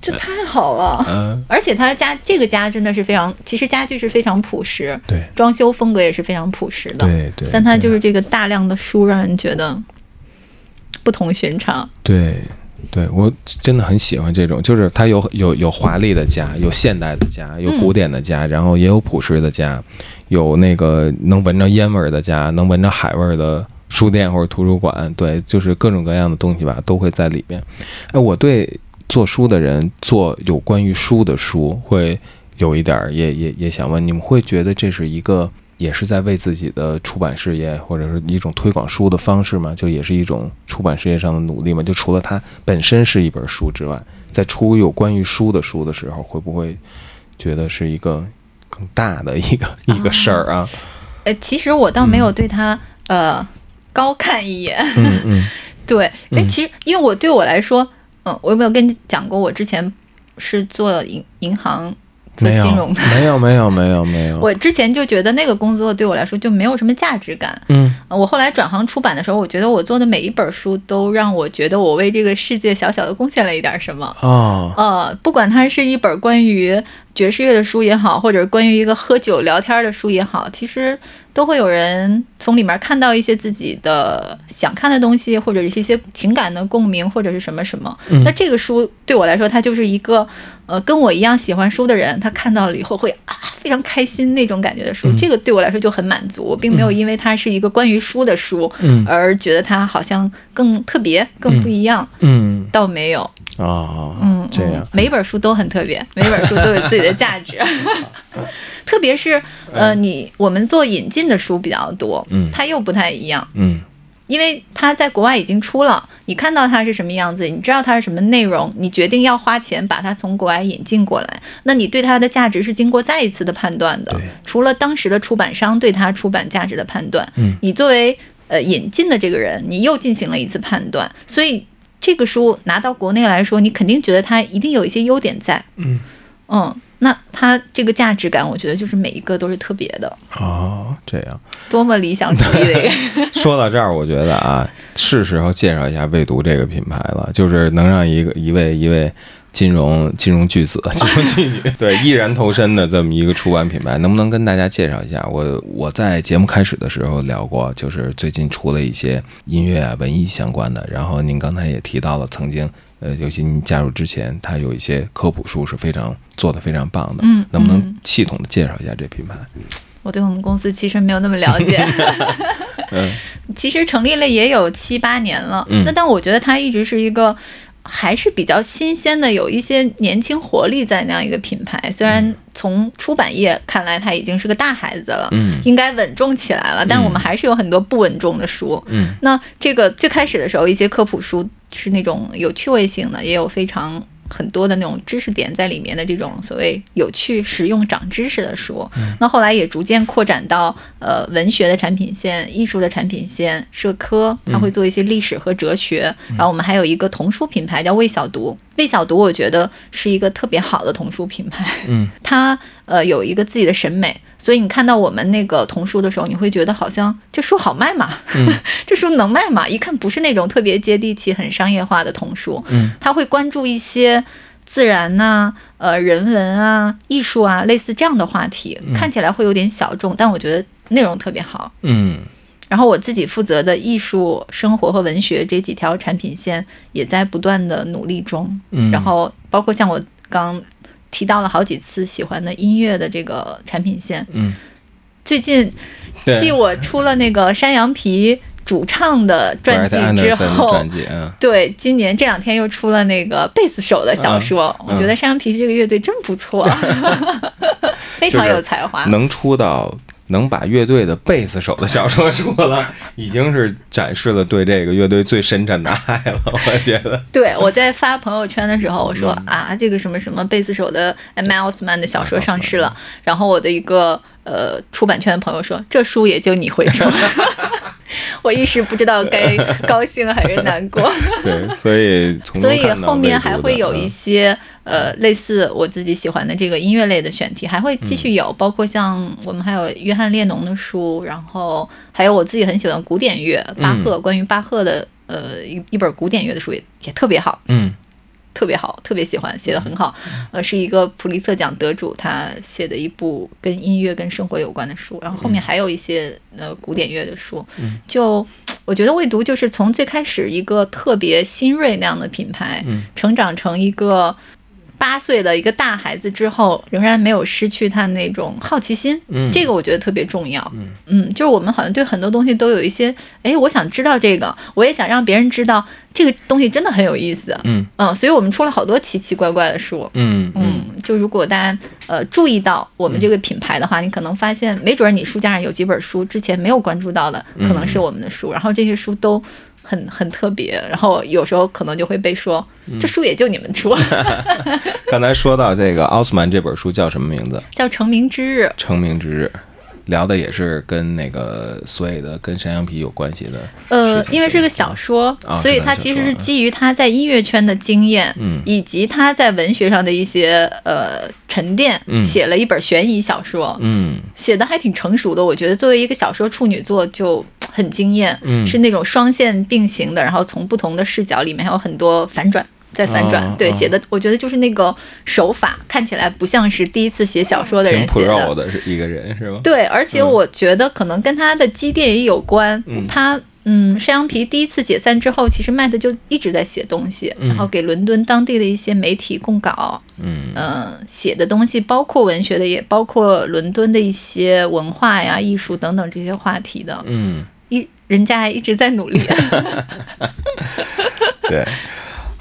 B: 这太好了，
A: 嗯，
B: 而且他家这个家真的是非常，其实家具是非常朴实，
A: 对，
B: 装修风格也是非常朴实的，
A: 对对。
B: 但他就是这个大量的书，让人觉得不同寻常。
A: 对，对我真的很喜欢这种，就是他有有有华丽的家，有现代的家，有古典的家，然后也有朴实的家，有那个能闻着烟味儿的家，能闻着海味儿的书店或者图书馆，对，就是各种各样的东西吧，都会在里边。哎，我对做书的人做有关于书的书，会有一点儿，也也也想问，你们会觉得这是一个？也是在为自己的出版事业，或者是一种推广书的方式吗，就也是一种出版事业上的努力吗。就除了它本身是一本书之外，在出有关于书的书的时候，会不会觉得是一个更大的一个 一个事儿啊？
B: 呃，其实我倒没有对他呃高看一眼。
A: 嗯嗯。
B: 对，哎，其实因为我对我来说，嗯，我有没有跟你讲过，我之前是做银银行。做金融的
A: 没有没有没有没有，
B: 我之前就觉得那个工作对我来说就没有什么价值感。
A: 嗯，
B: 我后来转行出版的时候，我觉得我做的每一本书都让我觉得我为这个世界小小的贡献了一点什么。
A: 哦，
B: 呃，不管它是一本关于爵士乐的书也好，或者关于一个喝酒聊天的书也好，其实。都会有人从里面看到一些自己的想看的东西，或者是一些情感的共鸣，或者是什么什么。那这个书对我来说，它就是一个呃跟我一样喜欢书的人，他看到了以后会啊非常开心那种感觉的书。这个对我来说就很满足，我并没有因为它是一个关于书的书，而觉得它好像更特别、更不一样。
A: 嗯，
B: 倒没有。
A: 哦，
B: 嗯，
A: 这样，
B: 每一本书都很特别，每本书都有自己的价值。特别是呃，你我们做引进的书比较多，
A: 嗯，
B: 它又不太一样，
A: 嗯，
B: 因为它在国外已经出了，你看到它是什么样子，你知道它是什么内容，你决定要花钱把它从国外引进过来，那你对它的价值是经过再一次的判断的，除了当时的出版商对它出版价值的判断，
A: 嗯，
B: 你作为呃引进的这个人，你又进行了一次判断，所以这个书拿到国内来说，你肯定觉得它一定有一些优点在，
A: 嗯，
B: 嗯。那它这个价值感，我觉得就是每一个都是特别的
A: 哦。这样，
B: 多么理想主义的一个。
A: 说到这儿，我觉得啊，是时候介绍一下未读这个品牌了，就是能让一个一位一位金融金融巨子、金融巨女 对毅然投身的这么一个出版品牌，能不能跟大家介绍一下？我我在节目开始的时候聊过，就是最近出了一些音乐啊、文艺相关的。然后您刚才也提到了曾经。呃，尤其你加入之前，它有一些科普书是非常做的非常棒的。
B: 嗯，
A: 能不能系统的介绍一下这品牌？
B: 我对我们公司其实没有那么了解。
A: 嗯，
B: 其实成立了也有七八年了。嗯，那但我觉得它一直是一个还是比较新鲜的，有一些年轻活力在那样一个品牌。虽然从出版业看来，它已经是个大孩子了，
A: 嗯，
B: 应该稳重起来了。但是我们还是有很多不稳重的书。
A: 嗯，
B: 那这个最开始的时候，一些科普书。是那种有趣味性的，也有非常很多的那种知识点在里面的这种所谓有趣、实用、长知识的书。那后来也逐渐扩展到呃文学的产品线、艺术的产品线、社科，他会做一些历史和哲学。然后我们还有一个童书品牌叫魏小读，魏小读我觉得是一个特别好的童书品牌。
A: 嗯，
B: 它呃有一个自己的审美。所以你看到我们那个童书的时候，你会觉得好像这书好卖吗？这书能卖吗？一看不是那种特别接地气、很商业化的童书。
A: 嗯，
B: 他会关注一些自然呐、呃人文啊、艺术啊，类似这样的话题，看起来会有点小众，但我觉得内容特别好。
A: 嗯，
B: 然后我自己负责的艺术、生活和文学这几条产品线也在不断的努力中。
A: 嗯，
B: 然后包括像我刚。提到了好几次喜欢的音乐的这个产品线，
A: 嗯，
B: 最近继我出了那个山羊皮主唱的传记之后，对，今年这两天又出了那个贝斯手的小说，我觉得山羊皮这个乐队真不错，非常有才华，
A: 能出到。能把乐队的贝斯手的小说说了，已经是展示了对这个乐队最深沉的爱了。我觉得，
B: 对我在发朋友圈的时候，我说啊，这个什么什么贝斯手的 Miles Man 的小说上市了。然后我的一个呃出版圈的朋友说，这书也就你会抽。我一时不知道该高兴还是难过。
A: 对，所以
B: 所以后面还会有一些。呃，类似我自己喜欢的这个音乐类的选题还会继续有，包括像我们还有约翰列侬的书，然后还有我自己很喜欢古典乐，巴赫关于巴赫的呃一一本古典乐的书也也特别好，
A: 嗯，
B: 特别好，特别喜欢，写的很好，呃，是一个普利策奖得主他写的一部跟音乐跟生活有关的书，然后后面还有一些呃古典乐的书，就我觉得未读就是从最开始一个特别新锐那样的品牌，
A: 嗯。
B: 成长成一个八岁的一个大孩子之后，仍然没有失去他那种好奇心。
A: 嗯
B: 这个我觉得特别重要。嗯就是我们好像对很多东西都有一些，哎，我想知道这个，我也想让别人知道这个东西真的很有意思。
A: 嗯
B: 所以我们出了好多奇奇怪怪的书。
A: 嗯
B: 嗯，就如果大家呃注意到我们这个品牌的话，你可能发现，没准儿你书架上有几本书之前没有关注到的，可能是我们的书，然后这些书都很很特别，然后有时候可能就会被说，这书也就你们出，
A: 刚才说到这个奥斯曼这本书叫什么名字？
B: 叫成名之日。
A: 成名之日，聊的也是跟那个所有的跟山羊皮有关系的
B: 呃因为是个小说，
A: 啊
B: 所以
A: 是个小
B: 它其实是基于他在音乐圈的经验，
A: 嗯
B: 以及他在文学上的一些呃沉淀，
A: 嗯
B: 写了一本悬疑小说。
A: 嗯
B: 写的还挺成熟的，我觉得作为一个小说处女作就很惊艳，
A: 嗯
B: 是那种双线并行的，然后从不同的视角里面还有很多反转。再反转，对写的，我觉得就是那个手法看起来不像是第一次写小说的人写的，
A: 的是一个人是吧？
B: 对，而且我觉得可能跟他的积淀也有关。
A: 嗯
B: 他嗯，山羊皮第一次解散之后，其实麦特就一直在写东西，然后给伦敦当地的一些媒体供稿。
A: 嗯
B: 嗯，写的东西包括文学的，也包括伦敦的一些文化呀、艺术等等这些话题的。
A: 嗯，
B: 一人家还一直在努力。
A: 对。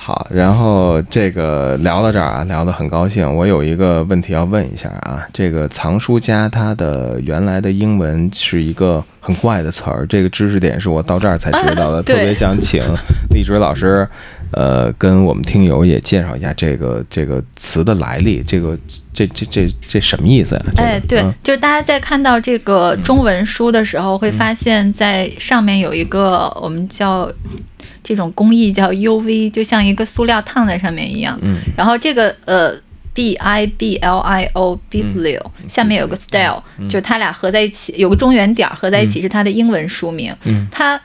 A: 好，然后这个聊到这儿啊，聊得很高兴。我有一个问题要问一下啊，这个藏书家他的原来的英文是一个很怪的词儿，这个知识点是我到这儿才知道的，特别想请荔枝老师，呃，跟我们听友也介绍一下这个这个词的来历，这个这这这这什么意思呀、这个、
B: 哎，对
A: 嗯，
B: 就是大家在看到这个中文书的时候，会发现在上面有一个我们叫这种工艺叫 UV，就像一个塑料烫在上面一样。
A: 嗯。
B: 然后这个呃 B I B L I O Biblio、下面有个 style，、就是它俩合在一起，有个中原点儿合在一起是它的英文书名。
A: 嗯。
B: 它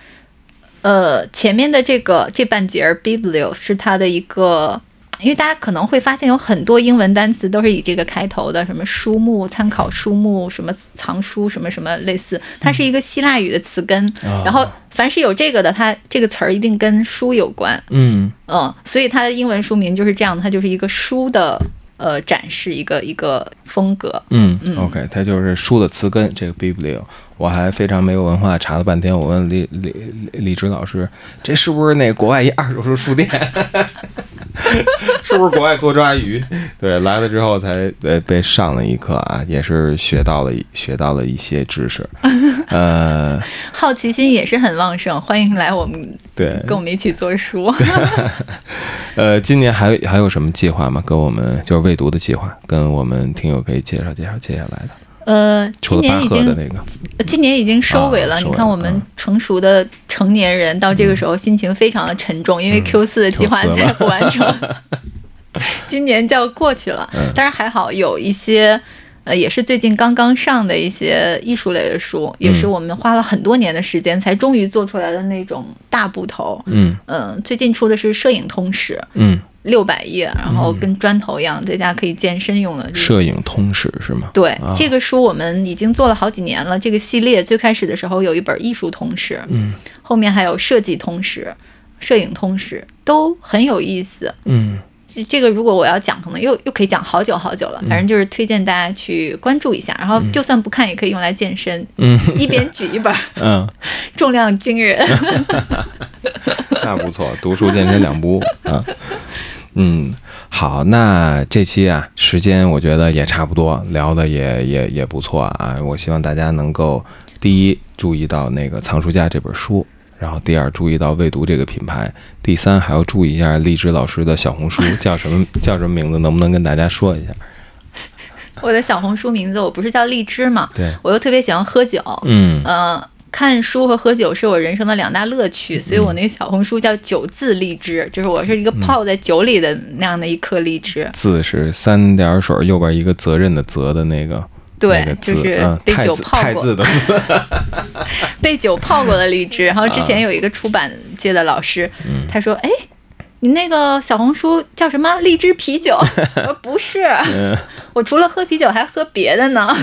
B: 呃前面的这个这半截儿 Biblio 是它的一个。因为大家可能会发现有很多英文单词都是以这个开头的，什么书目、参考书目、什么藏书、什么什么类似，它是一个希腊语的词根。
A: 哦
B: 然后凡是有这个的，它这个词儿一定跟书有关。
A: 嗯
B: 嗯，所以它的英文书名就是这样，它就是一个书的呃展示，一个一个风格。
A: 嗯 o k 它就是书的词根，这个 biblio。我还非常没有文化，查了半天。我问李李李李直老师，这是不是那国外一二手书书店？是不是国外多抓鱼？对，来了之后才对被上了一课啊，也是学到了学到了一些知识。呃，
B: 好奇心也是很旺盛，欢迎来我们
A: 对，
B: 跟我们一起做书。
A: 呃，今年还有还有什么计划吗？跟我们就是未读的计划，跟我们听友可以介绍介绍接下来的。
B: 呃，今年已经
A: 那个，
B: 今年已经收尾了。
A: 啊
B: 你看，我们成熟的成年人到这个时候心情非常的沉重，因为 Q 四的计划
A: Q4 了
B: 再不完成，今年就要过去了。
A: 嗯
B: 当然还好有一些。呃，也是最近刚刚上的一些艺术类的书，也是我们花了很多年的时间才终于做出来的那种大部头。
A: 嗯
B: 嗯，最近出的是《摄影通史》，
A: 嗯，
B: 六百页，然后跟砖头一样，在家可以健身用的。这个
A: 摄影通史是吗？
B: 对、
A: 啊
B: 这个书，我们已经做了好几年了。这个系列最开始的时候有一本艺术通史，
A: 嗯
B: 后面还有设计通史、摄影通史，都很有意思。
A: 嗯
B: 这这个如果我要讲，可能又又可以讲好久好久了。反正就是推荐大家去关注一下，然后就算不看也可以用来健身，
A: 嗯
B: 一边举一本，
A: 嗯，
B: 重量惊人。
A: 那不错，读书健身两不误啊。嗯，好，那这期啊，时间我觉得也差不多，聊的也也也不错啊。我希望大家能够第一注意到那个《藏书家》这本书，然后第二注意到未读这个品牌，第三还要注意一下荔枝老师的小红书 叫什么叫什么名字，能不能跟大家说一下？
B: 我的小红书名字我不是叫荔枝嘛，
A: 对，
B: 我又特别喜欢喝酒，
A: 嗯
B: 呃，看书和喝酒是我人生的两大乐趣，所以我那个小红书叫“酒字荔枝”，就是我是一个泡在酒里的那样的一颗荔枝。
A: 字是三点水右边一个责任的责的那个。
B: 对
A: 那个，
B: 就是
A: 嗯
B: 被酒泡过、
A: 的字，
B: 被酒泡过的荔枝。然后之前有一个出版界的老师，他说：“哎，你那个小红书叫什么？荔枝啤酒？我 说不是，我除了喝啤酒还喝别的呢。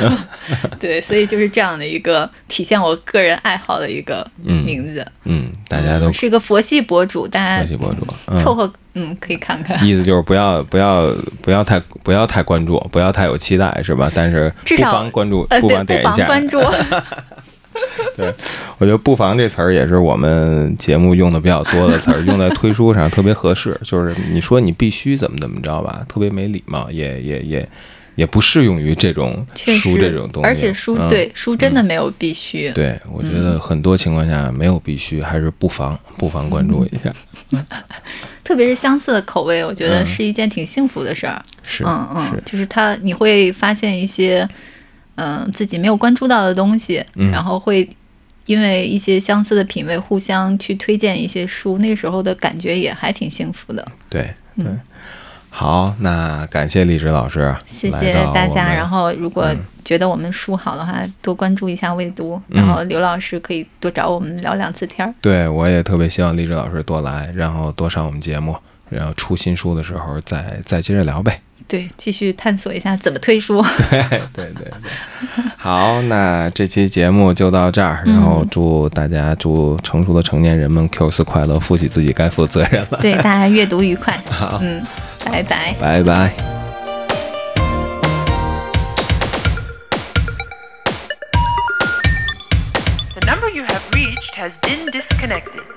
B: 对，所以就是这样的一个体现我个人爱好的一个名字。
A: 嗯，大家都
B: 是个佛系博主，大家
A: 佛系博主，
B: 凑合嗯可以看看。
A: 意思就是不要不要不要太不要太关注，不要太有期待，是吧？但是
B: 至少
A: 关注，
B: 不
A: 妨点一下
B: 关注。
A: 对，我觉得“不妨”这词儿也是我们节目用的比较多的词儿，用在推书上特别合适。就是你说你必须怎么怎么着吧，特别没礼貌，也也也也不适用于这种书这种东西。
B: 而且书对书真的没有必须。
A: 对，我觉得很多情况下没有必须，还是不妨不妨关注一下。
B: 特别是相似的口味，我觉得是一件挺幸福的事
A: 儿。是，
B: 嗯嗯，就是他你会发现一些。嗯，自己没有关注到的东西，然后会因为一些相似的品味，互相去推荐一些书，那个时候的感觉也还挺幸福的。
A: 对，嗯，好，那感谢荔枝老师，
B: 谢谢大家。然后如果觉得我们书好的话，多关注一下未读，然后刘老师可以多找我们聊两次天儿。
A: 对，我也特别希望荔枝老师多来，然后多上我们节目，然后出新书的时候再再接着聊呗。
B: 对，继续探索一下怎么推书。
A: 对对对对，好，那这期节目就到这儿，然后祝大家祝成熟的成年人们 Q 四快乐，负起自己该负责任了。
B: 对，大家阅读愉快。好，嗯，拜拜，
A: 拜拜。The number you have reached has been disconnected.